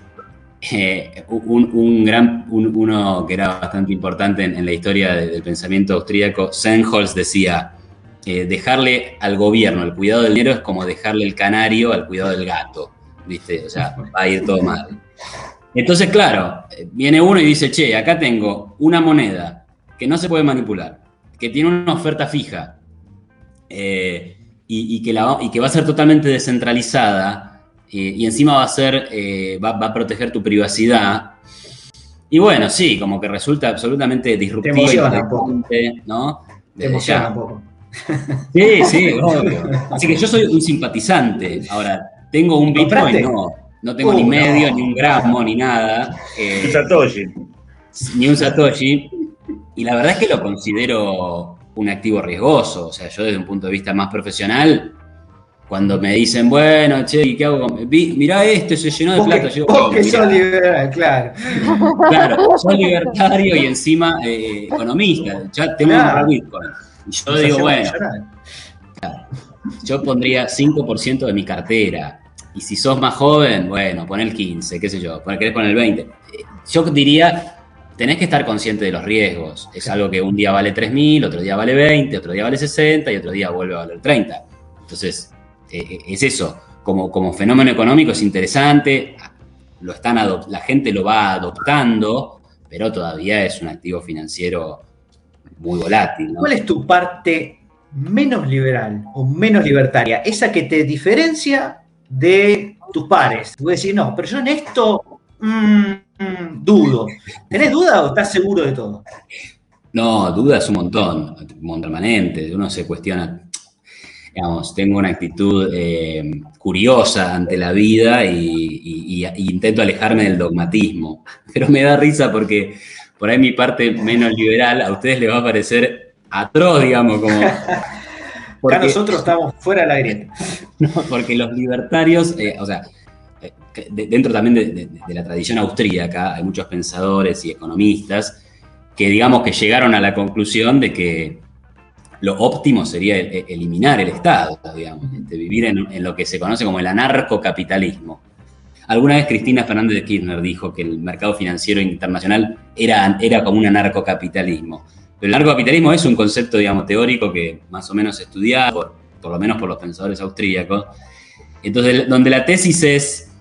eh, un, gran, uno que era bastante importante en, la historia del pensamiento austríaco, Senholz decía, eh, dejarle al gobierno el cuidado del dinero es como dejarle el canario al cuidado del gato, ¿viste? O sea, va a ir todo mal. Entonces, claro, viene uno y dice, che, acá tengo una moneda que no se puede manipular, que tiene una oferta fija eh, y, que la, y, que va a ser totalmente descentralizada eh, y encima va a, ser, eh, va, a proteger tu privacidad. Y bueno, sí, como que resulta absolutamente disruptivo. Te ¿no? Te emociona un poco. Sí, sí, <laughs> obvio. Así que yo soy un simpatizante. Ahora, tengo un Bitcoin, no. No tengo ni medio, ni un gramo, ni nada. Eh, un Satoshi. Ni un Satoshi. Y la verdad es que lo considero un activo riesgoso. O sea, yo desde un punto de vista más profesional, cuando me dicen, bueno, che, ¿y qué hago con.? Mirá este, se llenó de plata. yo, vos que sos liberal, claro. Claro, soy libertario y encima eh, economista. Ya tengo un Bitcoin. Y yo digo, bueno. yo pondría 5% de mi cartera y si sos más joven, bueno, pon el 15, qué sé yo, querés poner el 20. Yo diría, tenés que estar consciente de los riesgos. Es algo que un día vale 3.000, otro día vale 20, otro día vale 60 y otro día vuelve a valer 30. Entonces, eh, eh, es eso. Como, como fenómeno económico es interesante, lo están la gente lo va adoptando, pero todavía es un activo financiero muy volátil. ¿Cuál es tu parte menos liberal o menos libertaria? Esa que te diferencia de tus pares. Tú decir, no, pero yo en esto mm, mm, dudo. ¿Tenés duda o estás seguro de todo? No, dudas un montón, un permanente. Uno se cuestiona. Digamos, tengo una actitud eh, curiosa ante la vida y, intento alejarme del dogmatismo. <laughs> Pero me da risa porque por ahí mi parte menos liberal a ustedes les va a parecer atroz, digamos, como <laughs> Acá nosotros estamos fuera de la grieta. No, porque los libertarios, eh, o sea, eh, dentro también de, la tradición austríaca, hay muchos pensadores y economistas que digamos que llegaron a la conclusión de que lo óptimo sería eliminar el Estado, digamos, de vivir en, lo que se conoce como el anarcocapitalismo. Alguna vez Cristina Fernández de Kirchner dijo que el mercado financiero internacional era, era como un anarcocapitalismo. El narcocapitalismo es un concepto, digamos, teórico que más o menos estudiado, por, lo menos por los pensadores austríacos. Entonces, donde la tesis es,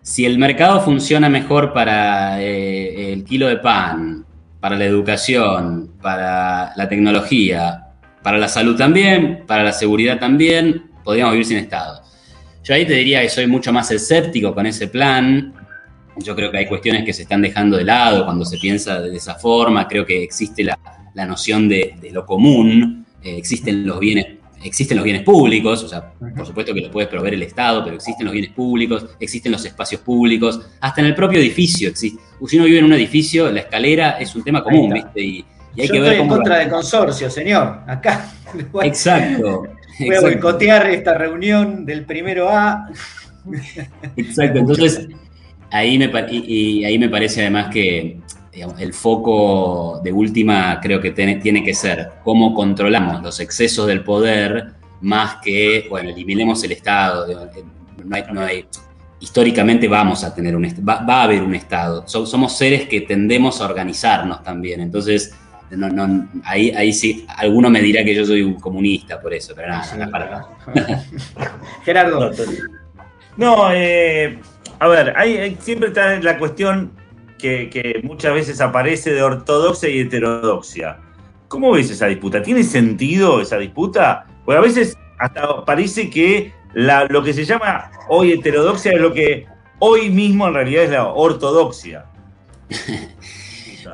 si el mercado funciona mejor para eh, el kilo de pan, para la educación, para la tecnología, para la salud también, para la seguridad también, podríamos vivir sin Estado. Yo ahí te diría que soy mucho más escéptico con ese plan. Yo creo que hay cuestiones que se están dejando de lado cuando se piensa de esa forma. Creo que existe la, la noción de, lo común, eh, existen los bienes existen los bienes públicos, o sea, por supuesto que los puede proveer el Estado, pero existen los bienes públicos, existen los espacios públicos, hasta en el propio edificio existe. Si uno vive en un edificio, la escalera es un tema común, ¿viste? Y, hay que ver estoy en contra del consorcio, señor, acá. <laughs> Exacto. Voy a <laughs> boicotear esta reunión del primero A. Exacto, entonces ahí me, y ahí me parece además que el foco de última creo que tiene, que ser cómo controlamos los excesos del poder más que, bueno, eliminemos el Estado. No hay, históricamente vamos a tener un va, va a haber un Estado. somos seres que tendemos a organizarnos también. Entonces, ahí, ahí sí, alguno me dirá que yo soy un comunista por eso, pero nada, para <laughs> Gerardo. No, eh, a ver, hay, siempre está la cuestión que, muchas veces aparece de ortodoxia y heterodoxia. ¿Cómo ves esa disputa? ¿Tiene sentido esa disputa? Pues a veces hasta parece que lo que se llama hoy heterodoxia es lo que hoy mismo en realidad es la ortodoxia. <laughs>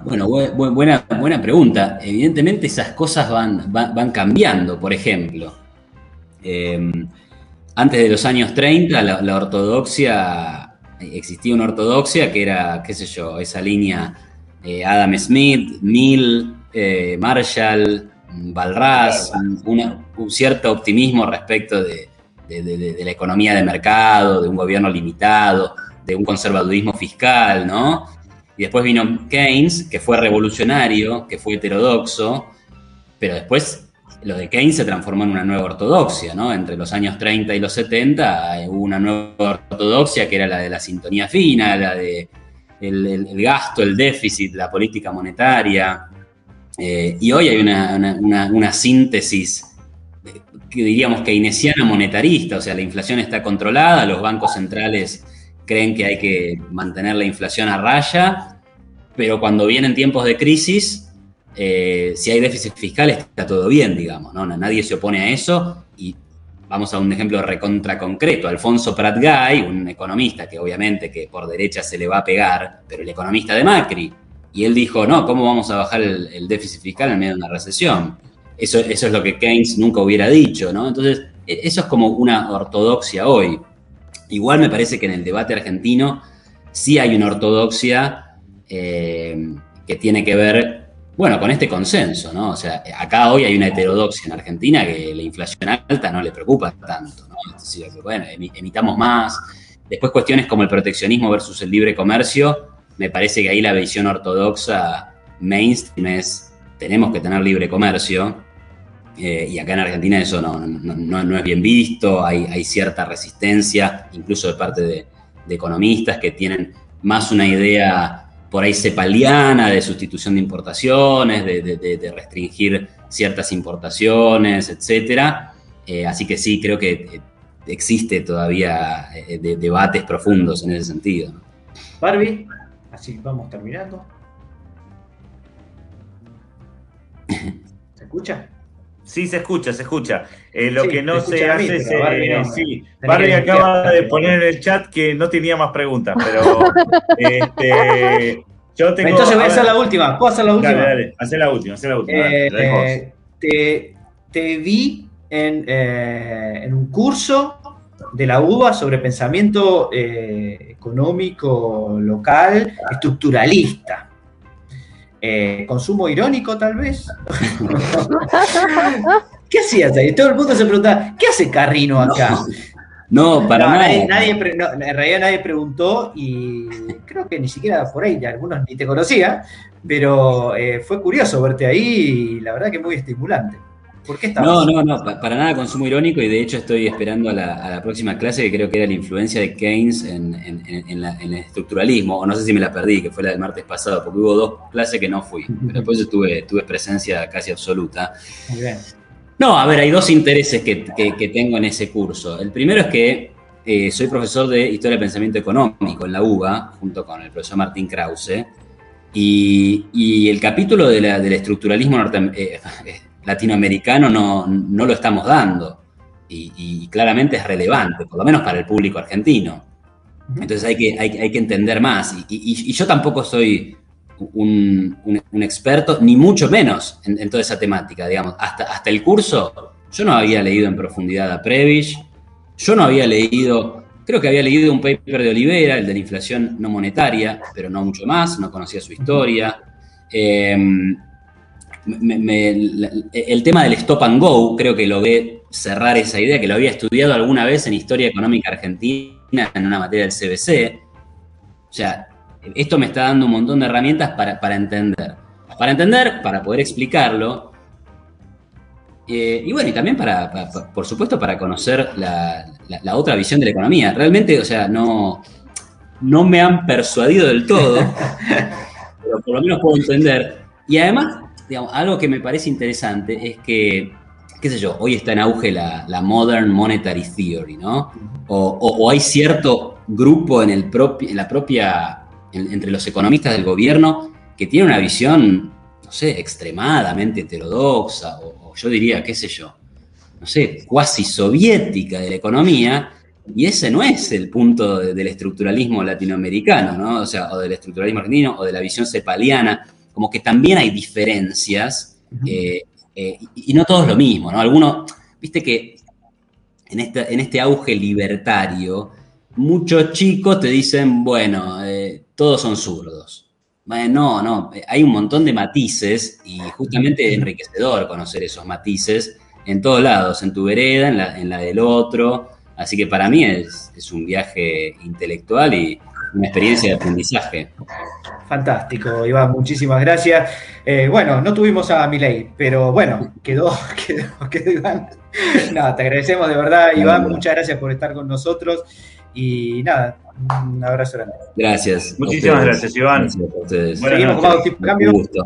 Bueno, buena, buena pregunta. Evidentemente esas cosas van, van, cambiando. Por ejemplo, em, antes de los años 30 la, ortodoxia, existía una ortodoxia que era, qué sé yo, esa línea eh, Adam Smith, Mill, eh, Marshall, Balras, un cierto optimismo respecto de, de, la economía de mercado, de un gobierno limitado, de un conservadurismo fiscal, ¿no? Y después vino Keynes, que fue revolucionario, que fue heterodoxo, pero después lo de Keynes se transformó en una nueva ortodoxia, ¿no? Entre los años 30 y los 70 hubo una nueva ortodoxia que era la de la sintonía fina, la de el, gasto, el déficit, la política monetaria. Eh, y hoy hay una, síntesis que diríamos keynesiana monetarista, o sea, la inflación está controlada, los bancos centrales creen que hay que mantener la inflación a raya, pero cuando vienen tiempos de crisis, eh, si hay déficit fiscal está todo bien, digamos, ¿no? Nadie se opone a eso y vamos a un ejemplo recontra concreto. Alfonso Pratgay, un economista que obviamente que por derecha se le va a pegar, pero el economista de Macri, y él dijo, no, ¿cómo vamos a bajar el, déficit fiscal en medio de una recesión? Eso, eso es lo que Keynes nunca hubiera dicho, ¿no? Entonces, e, eso es como una ortodoxia hoy. Igual me parece que en el debate argentino sí hay una ortodoxia eh, que tiene que ver, bueno, con este consenso, ¿no? O sea, acá hoy hay una heterodoxia en Argentina que la inflación alta no le preocupa tanto, ¿no? bueno, emitamos más. Después cuestiones como el proteccionismo versus el libre comercio, me parece que ahí la visión ortodoxa mainstream es tenemos que tener libre comercio, eh, y acá en Argentina eso no, no, es bien visto, hay, hay, cierta resistencia, incluso de parte de, economistas que tienen más una idea por ahí cepaliana de sustitución de importaciones, de, restringir ciertas importaciones, etc. Eh, así que sí, creo que eh, existe todavía debates profundos en ese sentido. Barbie, así vamos terminando. <laughs> ¿Se escucha? Sí, se escucha, se escucha. Eh, lo que no se hace es. Eh, sí, Barbie acaba de poner en el chat que no tenía más preguntas, pero. <laughs> este, yo tengo, Entonces voy a hacer la última. ¿Puedo hacer la última? Dale, dale, la última, hacer la última. Eh, te, te, vi en, en, un curso de la UBA sobre pensamiento económico local estructuralista. Eh, consumo irónico, tal vez. <laughs> ¿Qué hacías ahí? Todo el mundo se preguntaba, ¿qué hace Carrino acá? No, para nada. Nadie, en realidad nadie preguntó y creo que ni siquiera por ahí, algunos ni te conocía, pero eh, fue curioso verte ahí y la verdad que muy estimulante. ¿Por qué No, no, no, para nada consumo irónico y de hecho estoy esperando a la, próxima clase que creo que era la influencia de Keynes en, el estructuralismo, o no sé si me la perdí, que fue la del martes pasado, porque hubo dos clases que no fui, <laughs> pero después tuve, tuve presencia casi absoluta. Muy bien. No, a ver, hay dos intereses que, tengo en ese curso. El primero es que eh, soy profesor de Historia del Pensamiento Económico en la UBA, junto con el profesor Martín Krause, y, el capítulo del estructuralismo norteamericano, eh, <laughs> latinoamericano no, no lo estamos dando. Y, claramente es relevante, por lo menos para el público argentino. Entonces hay que, hay, que entender más. Y, yo tampoco soy un, experto, ni mucho menos en, toda esa temática, digamos. Hasta, hasta el curso, yo no había leído en profundidad a Prevish, yo no había leído, creo que había leído un paper de Olivera, el de la inflación no monetaria, pero no mucho más, no conocía su historia. Eh, el tema del stop and go, creo que logré cerrar esa idea, que lo había estudiado alguna vez en Historia Económica Argentina, en una materia del CBC. O sea, esto me está dando un montón de herramientas para, entender. Para entender, para poder explicarlo. Eh, y bueno, y también para, por supuesto, para conocer la, otra visión de la economía. Realmente, o sea, no, no me han persuadido del todo, <laughs> pero por lo menos puedo entender. Y además, digamos, algo que me parece interesante es que, qué sé yo, hoy está en auge la, Modern Monetary Theory, ¿no? O, hay cierto grupo en, el en la propia, entre los economistas del gobierno que tiene una visión, no sé, extremadamente heterodoxa, o, yo diría, qué sé yo, no sé, cuasi soviética de la economía, y ese no es el punto del estructuralismo latinoamericano, ¿no? O sea, o del estructuralismo argentino, o de la visión cepaliana, como que también hay diferencias, eh, eh, y, no todo es lo mismo, ¿no? Algunos, viste que en este, en este auge libertario, muchos chicos te dicen, bueno, eh, todos son zurdos. Bueno, no, no, hay un montón de matices y justamente es enriquecedor conocer esos matices en todos lados, en tu vereda, en la, en la del otro. Así que para mí es, es un viaje intelectual y una experiencia de aprendizaje. Fantástico, Iván, muchísimas gracias. Eh, bueno, no tuvimos a Milei, pero bueno, quedó, <laughs> quedó, quedó Iván. Nada, te agradecemos de verdad, Iván, muchas gracias por estar con nosotros y nada, un abrazo grande. Gracias. Muchísimas gracias, Iván. Seguimos con tipo cambio. gusto.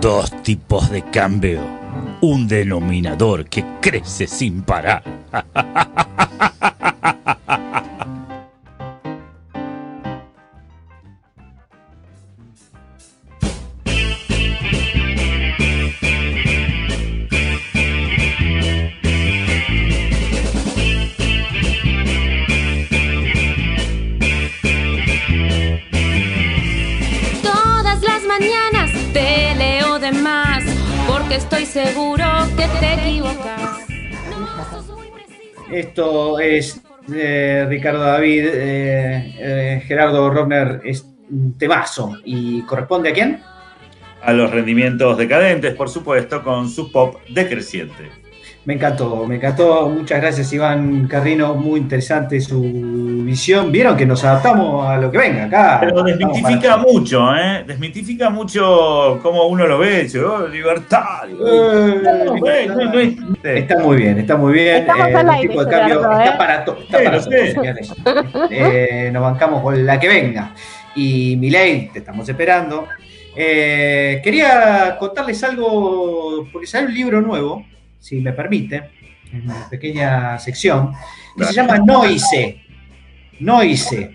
Dos tipos de cambio. Un denominador que crece sin parar. <laughs> estoy seguro que te equivocas. Esto es eh, Ricardo David, eh, eh, Gerardo Rovner, es un temazo. ¿Y corresponde a quién? A los rendimientos decadentes, por supuesto, con su pop decreciente. Me encantó, me encantó. Muchas gracias, Iván Carrino. Muy interesante su visión. Vieron que nos adaptamos a lo que venga acá. Pero desmitifica mucho, ¿eh? Desmitifica mucho cómo uno lo ve. Dice, oh, libertad. está muy bien, está muy bien. Eh, tipo de cambio está para, todo, señores. Eh, nos bancamos con la que venga. Y Milei, te estamos esperando. Eh, quería contarles algo, porque sale un libro nuevo si me permite, en una pequeña sección, que se llama Noise. Noise,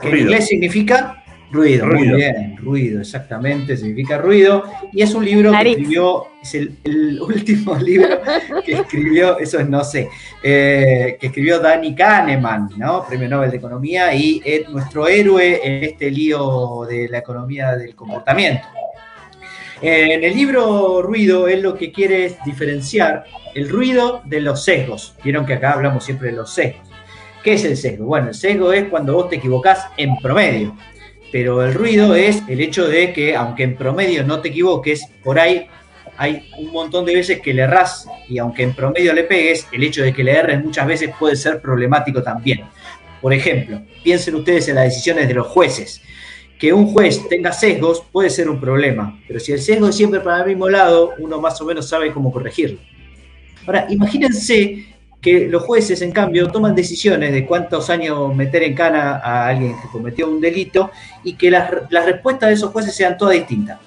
que en inglés significa ruido, ruido, muy bien, ruido, exactamente, significa ruido. Y es un libro que escribió, es el, <laughs> último libro que escribió, eso es no sé, eh, que escribió Danny Kahneman, ¿no? Premio Nobel de Economía y es nuestro héroe en este lío de la economía del comportamiento. En el libro Ruido, él lo que quiere es diferenciar el ruido de los sesgos. Vieron que acá hablamos siempre de los sesgos. ¿Qué es el sesgo? Bueno, el sesgo es cuando vos te equivocás en promedio. Pero el ruido es el hecho de que, aunque en promedio no te equivoques, por ahí hay un montón de veces que le errás y aunque en promedio le pegues, el hecho de que le erres muchas veces puede ser problemático también. Por ejemplo, piensen ustedes en las decisiones de los jueces que un juez tenga sesgos puede ser un problema, pero si el sesgo es siempre para el mismo lado, uno más o menos sabe cómo corregirlo. Ahora, imagínense que los jueces, en cambio, toman decisiones de cuántos años meter en cana a alguien que cometió un delito y que las, respuestas de esos jueces sean todas distintas.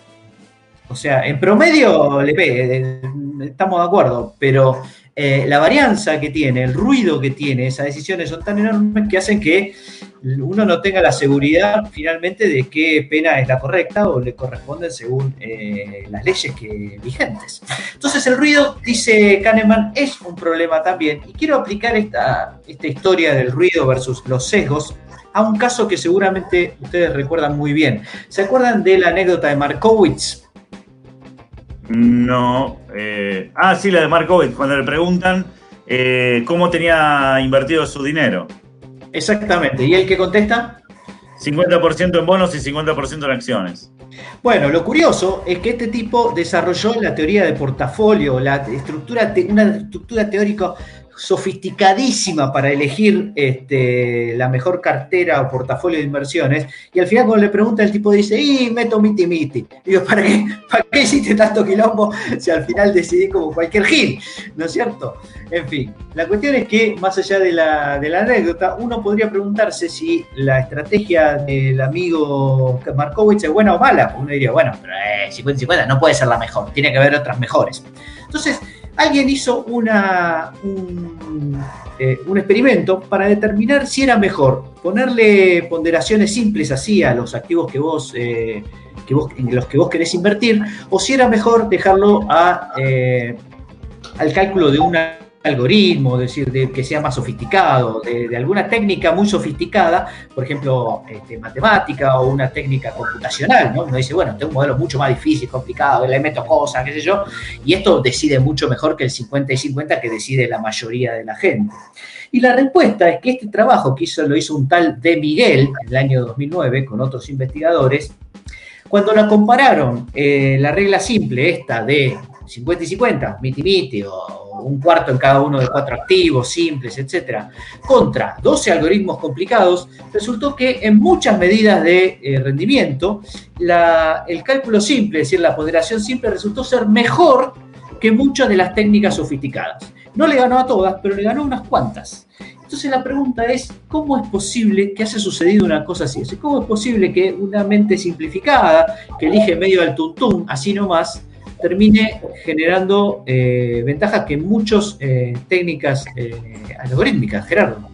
O sea, en promedio pegue, estamos de acuerdo, pero eh, la varianza que tiene, el ruido que tiene, esas decisiones son tan enormes que hacen que uno no tenga la seguridad finalmente de qué pena es la correcta o le corresponde según eh, las leyes que, vigentes. Entonces el ruido, dice Kahneman, es un problema también. Y quiero aplicar esta, esta historia del ruido versus los sesgos a un caso que seguramente ustedes recuerdan muy bien. ¿Se acuerdan de la anécdota de Markowitz? No. Eh, ah, sí, la de Markowitz, cuando le preguntan eh, cómo tenía invertido su dinero. Exactamente. ¿Y el que contesta? 50% en bonos y 50% en acciones. Bueno, lo curioso es que este tipo desarrolló la teoría de portafolio, la estructura, una estructura teórica sofisticadísima para elegir este, la mejor cartera o portafolio de inversiones, y al final cuando le pregunta el tipo dice, y meto miti miti. Digo, ¿para qué, ¿para qué hiciste tanto quilombo si al final decidí como cualquier gil? ¿No es cierto? En fin, la cuestión es que, más allá de la, anécdota, uno podría preguntarse si la estrategia del amigo Markovich es buena o mala. Uno diría, bueno, pero 50-50 eh, no puede ser la mejor, tiene que haber otras mejores. Entonces, alguien hizo una, eh, un, experimento para determinar si era mejor ponerle ponderaciones simples así a los activos que vos, eh, que vos en los que vos querés invertir, o si era mejor dejarlo a, al cálculo de una algoritmo, decir, de que sea más sofisticado, de, alguna técnica muy sofisticada, por ejemplo, este, matemática o una técnica computacional, ¿no? Uno dice, bueno, tengo un modelo mucho más difícil, complicado, le meto cosas, qué sé yo, y esto decide mucho mejor que el 50 y 50 que decide la mayoría de la gente. Y la respuesta es que este trabajo que hizo, lo hizo un tal De Miguel en el año 2009 con otros investigadores, cuando la compararon, eh, la regla simple esta de 50 y 50, miti miti, o un cuarto en cada uno de cuatro activos simples, etcétera, contra 12 algoritmos complicados, resultó que en muchas medidas de eh, rendimiento, el cálculo simple, es decir, la ponderación simple, resultó ser mejor que muchas de las técnicas sofisticadas. No le ganó a todas, pero le ganó unas cuantas. Entonces la pregunta es, ¿cómo es posible que haya sucedido una cosa así? ¿Cómo es posible que una mente simplificada, que elige medio al tuntún, así nomás, termine generando eh, ventajas que muchas eh, técnicas eh, algorítmicas, Gerardo.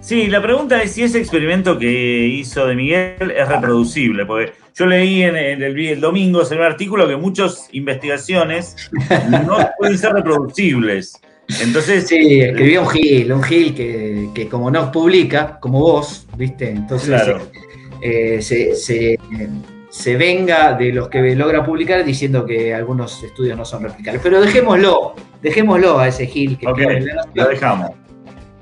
Sí, la pregunta es si ese experimento que hizo de Miguel es reproducible, porque yo leí en el, domingo en un artículo que muchas investigaciones no <laughs> pueden ser reproducibles. Entonces, sí, escribió un Gil, un Gil que, como no publica, como vos, ¿viste? Entonces se se venga de los que logra publicar diciendo que algunos estudios no son replicables. Pero dejémoslo, dejémoslo a ese Gil que lo dejamos.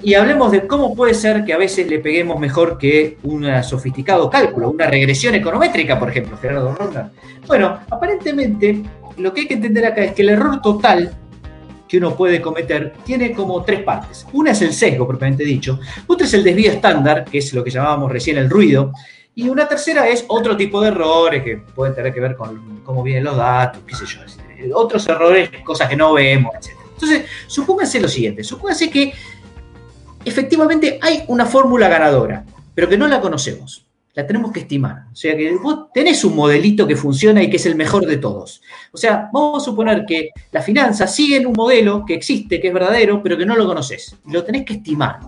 Y hablemos de cómo puede ser que a veces le peguemos mejor que un sofisticado cálculo, una regresión econométrica, por ejemplo, Gerardo Ronda. Bueno, aparentemente lo que hay que entender acá es que el error total que uno puede cometer tiene como tres partes. Una es el sesgo, propiamente dicho. Otra es el desvío estándar, que es lo que llamábamos recién el ruido. Y una tercera es otro tipo de errores que pueden tener que ver con cómo vienen los datos, qué sé yo. Otros errores, cosas que no vemos, etc. Entonces, supónganse lo siguiente, supónganse que efectivamente hay una fórmula ganadora, pero que no la conocemos. La tenemos que estimar. O sea que vos tenés un modelito que funciona y que es el mejor de todos. O sea, vamos a suponer que las finanzas siguen un modelo que existe, que es verdadero, pero que no lo conoces. Lo tenés que estimar.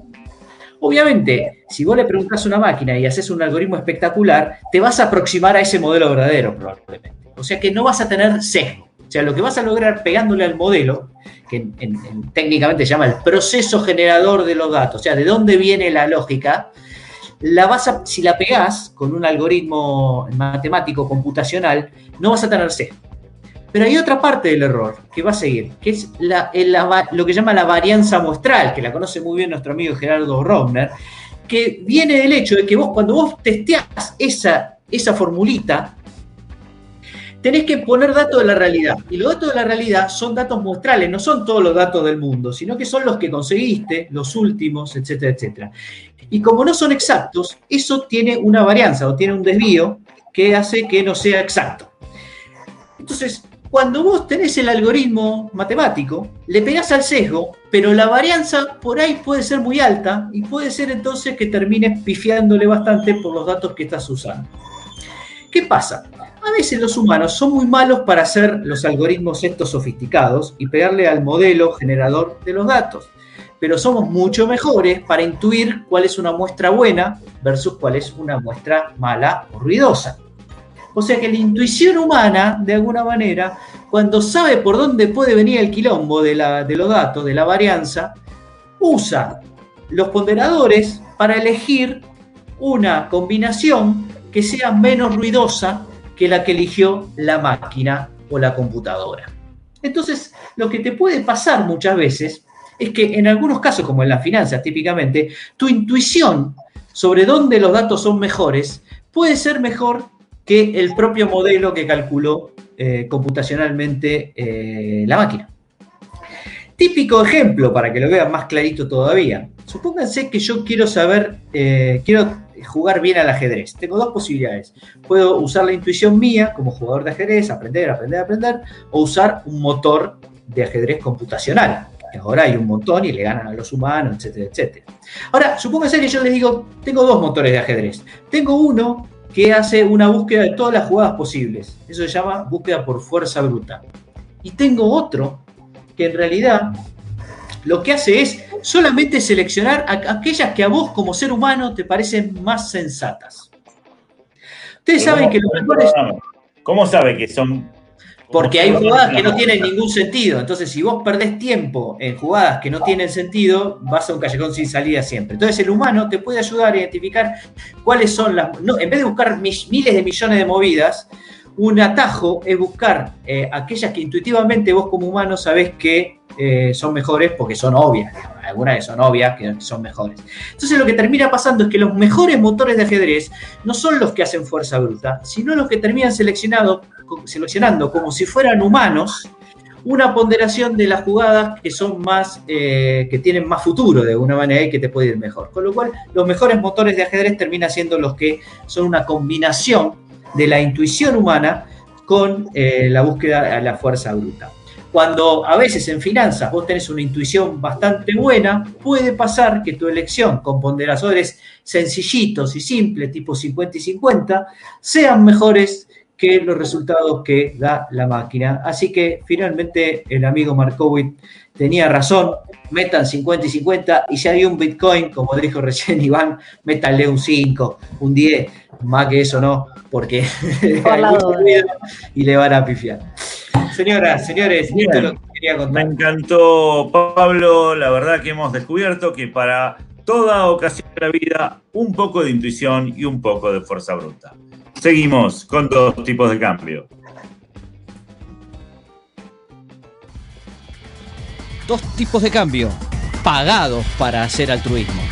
Obviamente, si vos le preguntás a una máquina y haces un algoritmo espectacular, te vas a aproximar a ese modelo verdadero, probablemente. O sea que no vas a tener sesgo. O sea, lo que vas a lograr pegándole al modelo, que técnicamente se llama el proceso generador de los datos, o sea, de dónde viene la lógica, la vas a, si la pegás con un algoritmo matemático computacional, no vas a tener sesgo. Pero hay otra parte del error que va a seguir, que es lo que llama la varianza muestral, que la conoce muy bien nuestro amigo Gerardo Romner, que viene del hecho de que vos cuando vos testeás esa, esa formulita, tenés que poner datos de la realidad. Y los datos de la realidad son datos muestrales, no son todos los datos del mundo, sino que son los que conseguiste, los últimos, etcétera, etcétera. Y como no son exactos, eso tiene una varianza o tiene un desvío que hace que no sea exacto. Entonces, cuando vos tenés el algoritmo matemático, le pegás al sesgo, pero la varianza por ahí puede ser muy alta y puede ser entonces que termines pifiándole bastante por los datos que estás usando. ¿Qué pasa? A veces los humanos son muy malos para hacer los algoritmos estos sofisticados y pegarle al modelo generador de los datos, pero somos mucho mejores para intuir cuál es una muestra buena versus cuál es una muestra mala o ruidosa. O sea que la intuición humana, de alguna manera, cuando sabe por dónde puede venir el quilombo de, los datos, de la varianza, usa los ponderadores para elegir una combinación que sea menos ruidosa que la que eligió la máquina o la computadora. Entonces, lo que te puede pasar muchas veces es que en algunos casos, como en las finanzas típicamente, tu intuición sobre dónde los datos son mejores puede ser mejor que el propio modelo que calculó eh, computacionalmente eh, la máquina. Típico ejemplo para que lo vean más clarito todavía. Supónganse que yo quiero saber, eh, quiero jugar bien al ajedrez. Tengo dos posibilidades. Puedo usar la intuición mía como jugador de ajedrez, aprender, aprender, aprender, o usar un motor de ajedrez computacional. Ahora hay un montón y le ganan a los humanos, etcétera, etcétera. Ahora, supónganse que yo les digo, tengo dos motores de ajedrez. Tengo uno que hace una búsqueda de todas las jugadas posibles. Eso se llama búsqueda por fuerza bruta. Y tengo otro que en realidad lo que hace es solamente seleccionar aquellas que a vos como ser humano te parecen más sensatas. Ustedes saben que los mejores... ¿Cómo sabe que son porque hay jugadas que no tienen ningún sentido. Entonces, si vos perdés tiempo en jugadas que no tienen sentido, vas a un callejón sin salida siempre. Entonces, el humano te puede ayudar a identificar cuáles son las. No, en vez de buscar miles de millones de movidas, un atajo es buscar eh, aquellas que intuitivamente vos como humano sabés que eh, son mejores porque son obvias. Algunas que son obvias que son mejores. Entonces lo que termina pasando es que los mejores motores de ajedrez no son los que hacen fuerza bruta, sino los que terminan seleccionado, seleccionando como si fueran humanos una ponderación de las jugadas que son más, eh, que tienen más futuro de alguna manera y que te puede ir mejor. Con lo cual, los mejores motores de ajedrez terminan siendo los que son una combinación de la intuición humana con eh, la búsqueda a la fuerza bruta. Cuando a veces en finanzas vos tenés una intuición bastante buena, puede pasar que tu elección con ponderadores sencillitos y simples, tipo 50 y 50, sean mejores que los resultados que da la máquina. Así que finalmente el amigo Markowitz tenía razón, metan 50 y 50 y si hay un Bitcoin, como dijo recién <laughs> Iván, métanle un 5, un 10, más que eso no, porque <laughs> hay mucho y le van a pifiar. Señoras, señores, esto es lo que quería contar. Me encantó, Pablo. La verdad que hemos descubierto que para toda ocasión de la vida, un poco de intuición y un poco de fuerza bruta. Seguimos con dos tipos de cambio. Dos tipos de cambio pagados para hacer altruismo.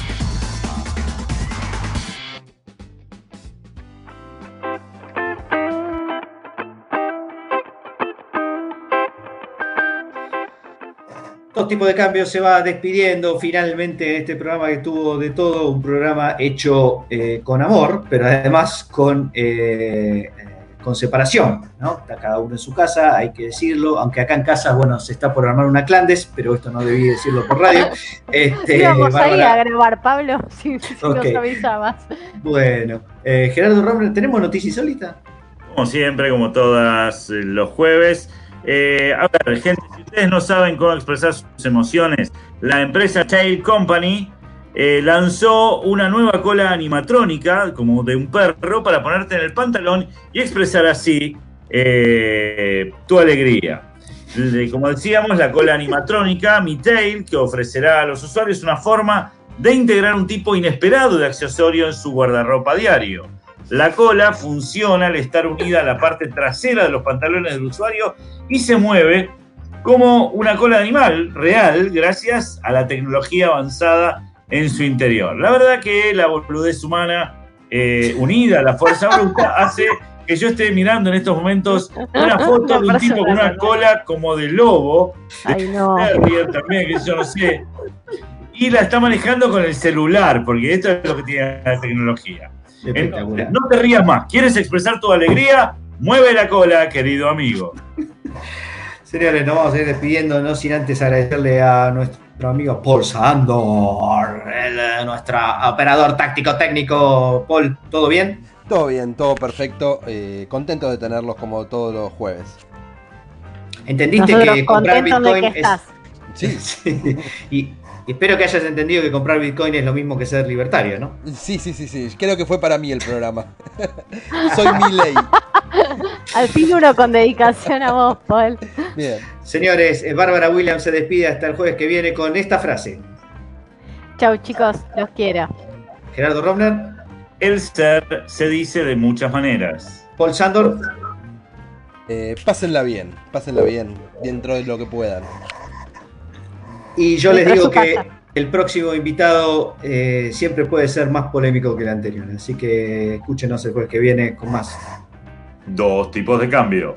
Tipo de cambios se va despidiendo finalmente este programa que tuvo de todo, un programa hecho eh, con amor, pero además con, eh, con separación, ¿no? Está cada uno en su casa, hay que decirlo, aunque acá en casa, bueno, se está por armar una clandes, pero esto no debí decirlo por radio. <laughs> Este, vamos a ir a grabar, Pablo, <laughs> si, nos avisabas. Bueno, eh, Gerardo Romero, ¿tenemos noticias insólitas? Como siempre, como todas los jueves. A ver, gente, ustedes no saben cómo expresar sus emociones, la empresa Child Company eh, lanzó una nueva cola animatrónica, como de un perro, para ponerte en el pantalón y expresar así eh, tu alegría. Como decíamos, la cola animatrónica, Mi Tail, que ofrecerá a los usuarios una forma de integrar un tipo inesperado de accesorio en su guardarropa diario. La cola funciona al estar unida a la parte trasera de los pantalones del usuario y se mueve como una cola de animal real gracias a la tecnología avanzada en su interior. La verdad que la boludez humana eh, unida a la fuerza bruta hace que yo esté mirando en estos momentos una <laughs> foto de un tipo con una cola como de lobo, Ay, no. también, que yo no sé, y la está manejando con el celular, porque esto es lo que tiene la tecnología. No te rías más, ¿quieres expresar tu alegría? Mueve la cola, querido amigo. Señores, nos vamos a ir despidiendo, no sin antes agradecerle a nuestro amigo Paul Sandor, el, nuestro operador táctico técnico. Paul, ¿todo bien? Todo bien, todo perfecto. Eh, contento de tenerlos como todos los jueves. ¿Entendiste que comprar Bitcoin es... Sí. <laughs> sí. Y espero que hayas entendido que comprar Bitcoin es lo mismo que ser libertario, ¿no? Sí, sí, sí, sí. Creo que fue para mí el programa. <laughs> Soy mi ley. Al fin uno con dedicación a vos, Paul. Bien. Señores, eh, Bárbara Williams se despide hasta el jueves que viene con esta frase. Chau chicos, los quiero. Gerardo Romner. El ser se dice de muchas maneras. Paul Sandor. Eh, pásenla bien, pásenla bien, dentro de lo que puedan. Y yo les digo que el próximo invitado eh, siempre puede ser más polémico que el anterior. Así que escúchenos el jueves que viene con más. Dos tipos de cambio.